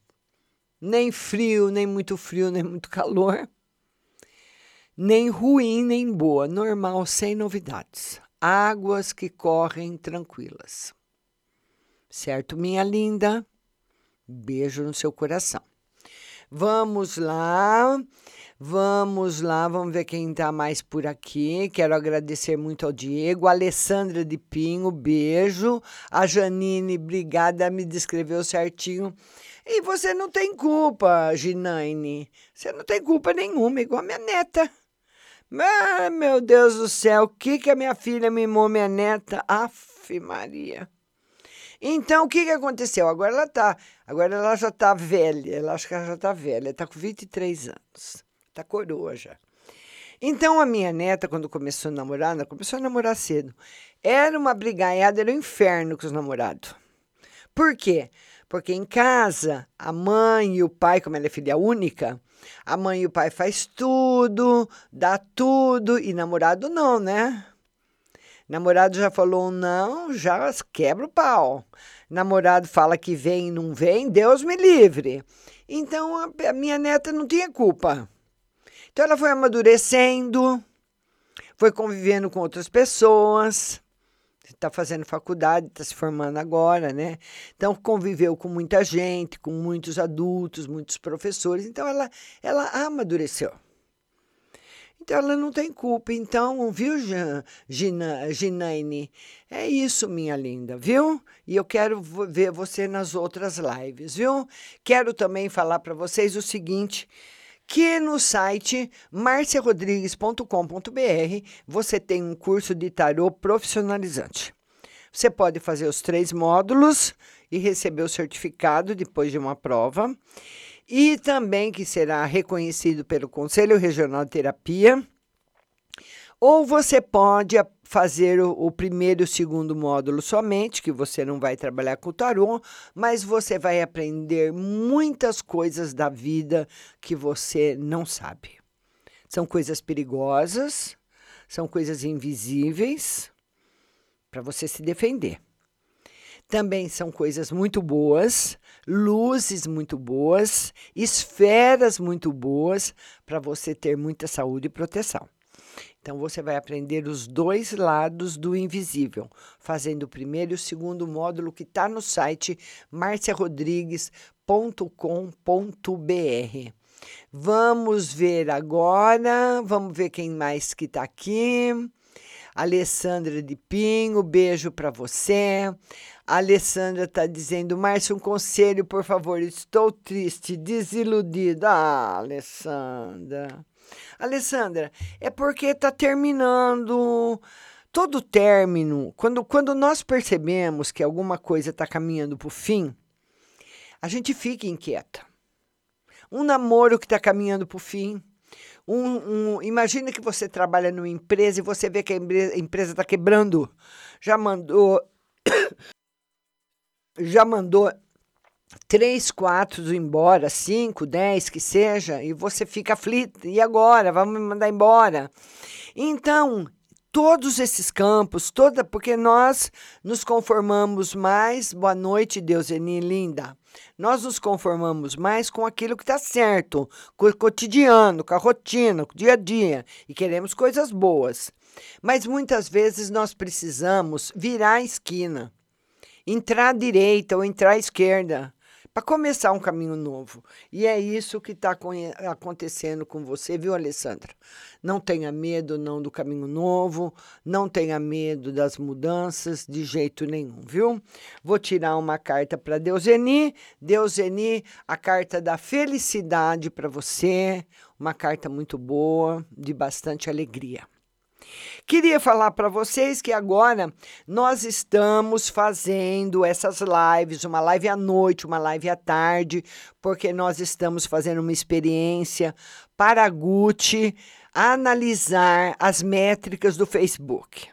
nem frio, nem muito frio, nem muito calor, nem ruim, nem boa, normal, sem novidades. Águas que correm tranquilas. Certo, minha linda? Beijo no seu coração. Vamos lá. Vamos lá, vamos ver quem está mais por aqui. Quero agradecer muito ao Diego, a Alessandra de Pinho, beijo. A Janine, obrigada, me descreveu certinho. E você não tem culpa, Ginaine. Você não tem culpa nenhuma, igual a minha neta. Ah, meu Deus do céu, o que, que a minha filha mimou minha neta? Aff, Maria. Então, o que, que aconteceu? Agora ela tá, agora ela já tá velha, ela acho que ela já tá velha, tá com 23 anos, tá coroa já. Então, a minha neta, quando começou a namorar, ela começou a namorar cedo, era uma brigaiada, era um inferno com os namorados. Por quê? Porque em casa, a mãe e o pai, como ela é filha única, a mãe e o pai faz tudo, dá tudo, e namorado não, né? Namorado já falou não, já quebra o pau. Namorado fala que vem e não vem, Deus me livre. Então a, a minha neta não tinha culpa. Então ela foi amadurecendo, foi convivendo com outras pessoas, está fazendo faculdade, está se formando agora, né? Então conviveu com muita gente, com muitos adultos, muitos professores. Então ela, ela amadureceu. Então ela não tem culpa. Então, viu, Gina, Ginaine? É isso, minha linda, viu? E eu quero ver você nas outras lives, viu? Quero também falar para vocês o seguinte que no site marciarodrigues.com.br você tem um curso de tarô profissionalizante. Você pode fazer os três módulos e receber o certificado depois de uma prova e também que será reconhecido pelo Conselho Regional de Terapia. Ou você pode fazer o, o, primeiro e o segundo módulo somente, que você não vai trabalhar com o tarô, mas você vai aprender muitas coisas da vida que você não sabe. São coisas perigosas, são coisas invisíveis para você se defender. Também são coisas muito boas, luzes muito boas, esferas muito boas para você ter muita saúde e proteção. Então você vai aprender os dois lados do invisível, fazendo o primeiro e o segundo módulo que está no site marciarodrigues.com.br. Vamos ver agora, vamos ver quem mais que está aqui. Alessandra de Pinho, beijo para você. A Alessandra está dizendo, Márcio, um conselho, por favor. Estou triste, desiludida. Ah, Alessandra. Alessandra, é porque está terminando. Todo término, quando, quando nós percebemos que alguma coisa está caminhando para o fim, a gente fica inquieta. Um namoro que está caminhando para o fim. Um, um, imagina que você trabalha numa empresa e você vê que a empresa está quebrando. Já mandou já mandou três, quatro embora, cinco, dez, que seja, e você fica aflito. E agora? Vamos me mandar embora. Então, todos esses campos, toda, porque nós nos conformamos mais, boa noite, Deuseni linda. Nós nos conformamos mais com aquilo que está certo, com o cotidiano, com a rotina, com o dia a dia, e queremos coisas boas. Mas muitas vezes nós precisamos virar a esquina entrar à direita ou entrar à esquerda para começar um caminho novo. E é isso que está acontecendo com você, viu, Alessandra? Não tenha medo não do caminho novo, não tenha medo das mudanças de jeito nenhum, viu? Vou tirar uma carta para Deuseni. Deuseni, a carta da felicidade para você, uma carta muito boa, de bastante alegria. Queria falar para vocês que agora nós estamos fazendo essas lives, uma live à noite, uma live à tarde, porque nós estamos fazendo uma experiência para a Gucci analisar as métricas do Facebook.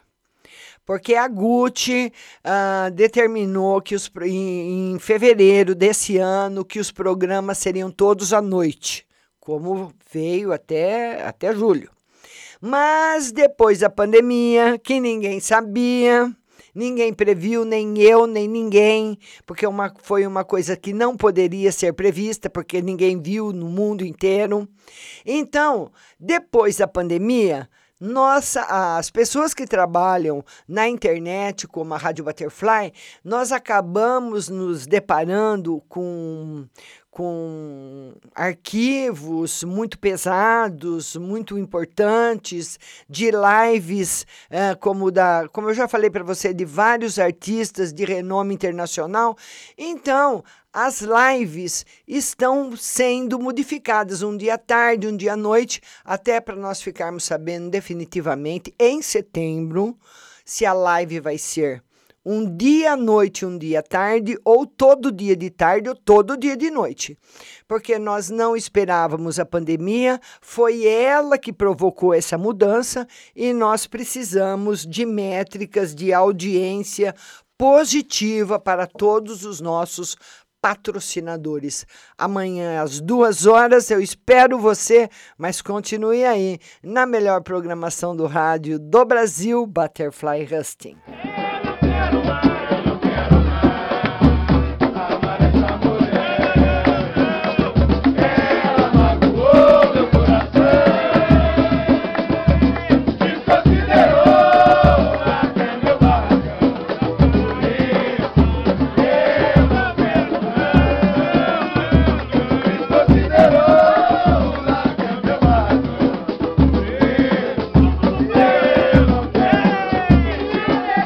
Porque a Gucci uh, determinou que os, em, em fevereiro desse ano que os programas seriam todos à noite, como veio até, até julho. Mas depois da pandemia, que ninguém sabia, ninguém previu, nem eu, nem ninguém, porque uma, foi uma coisa que não poderia ser prevista, porque ninguém viu no mundo inteiro. Então, depois da pandemia, nossa, as pessoas que trabalham na internet, como a Rádio Butterfly, nós acabamos nos deparando com, com arquivos muito pesados, muito importantes, de lives, uh, como, da, como eu já falei para você, de vários artistas de renome internacional. Então, as lives estão sendo modificadas um dia à tarde, um dia à noite, até para nós ficarmos sabendo definitivamente em setembro se a live vai ser um dia à noite, um dia à tarde, ou todo dia de tarde, ou todo dia de noite. Porque nós não esperávamos a pandemia, foi ela que provocou essa mudança e nós precisamos de métricas de audiência positiva para todos os nossos patrocinadores. Amanhã às duas horas eu espero você, mas continue aí na melhor programação do rádio do Brasil, Butterfly Husting.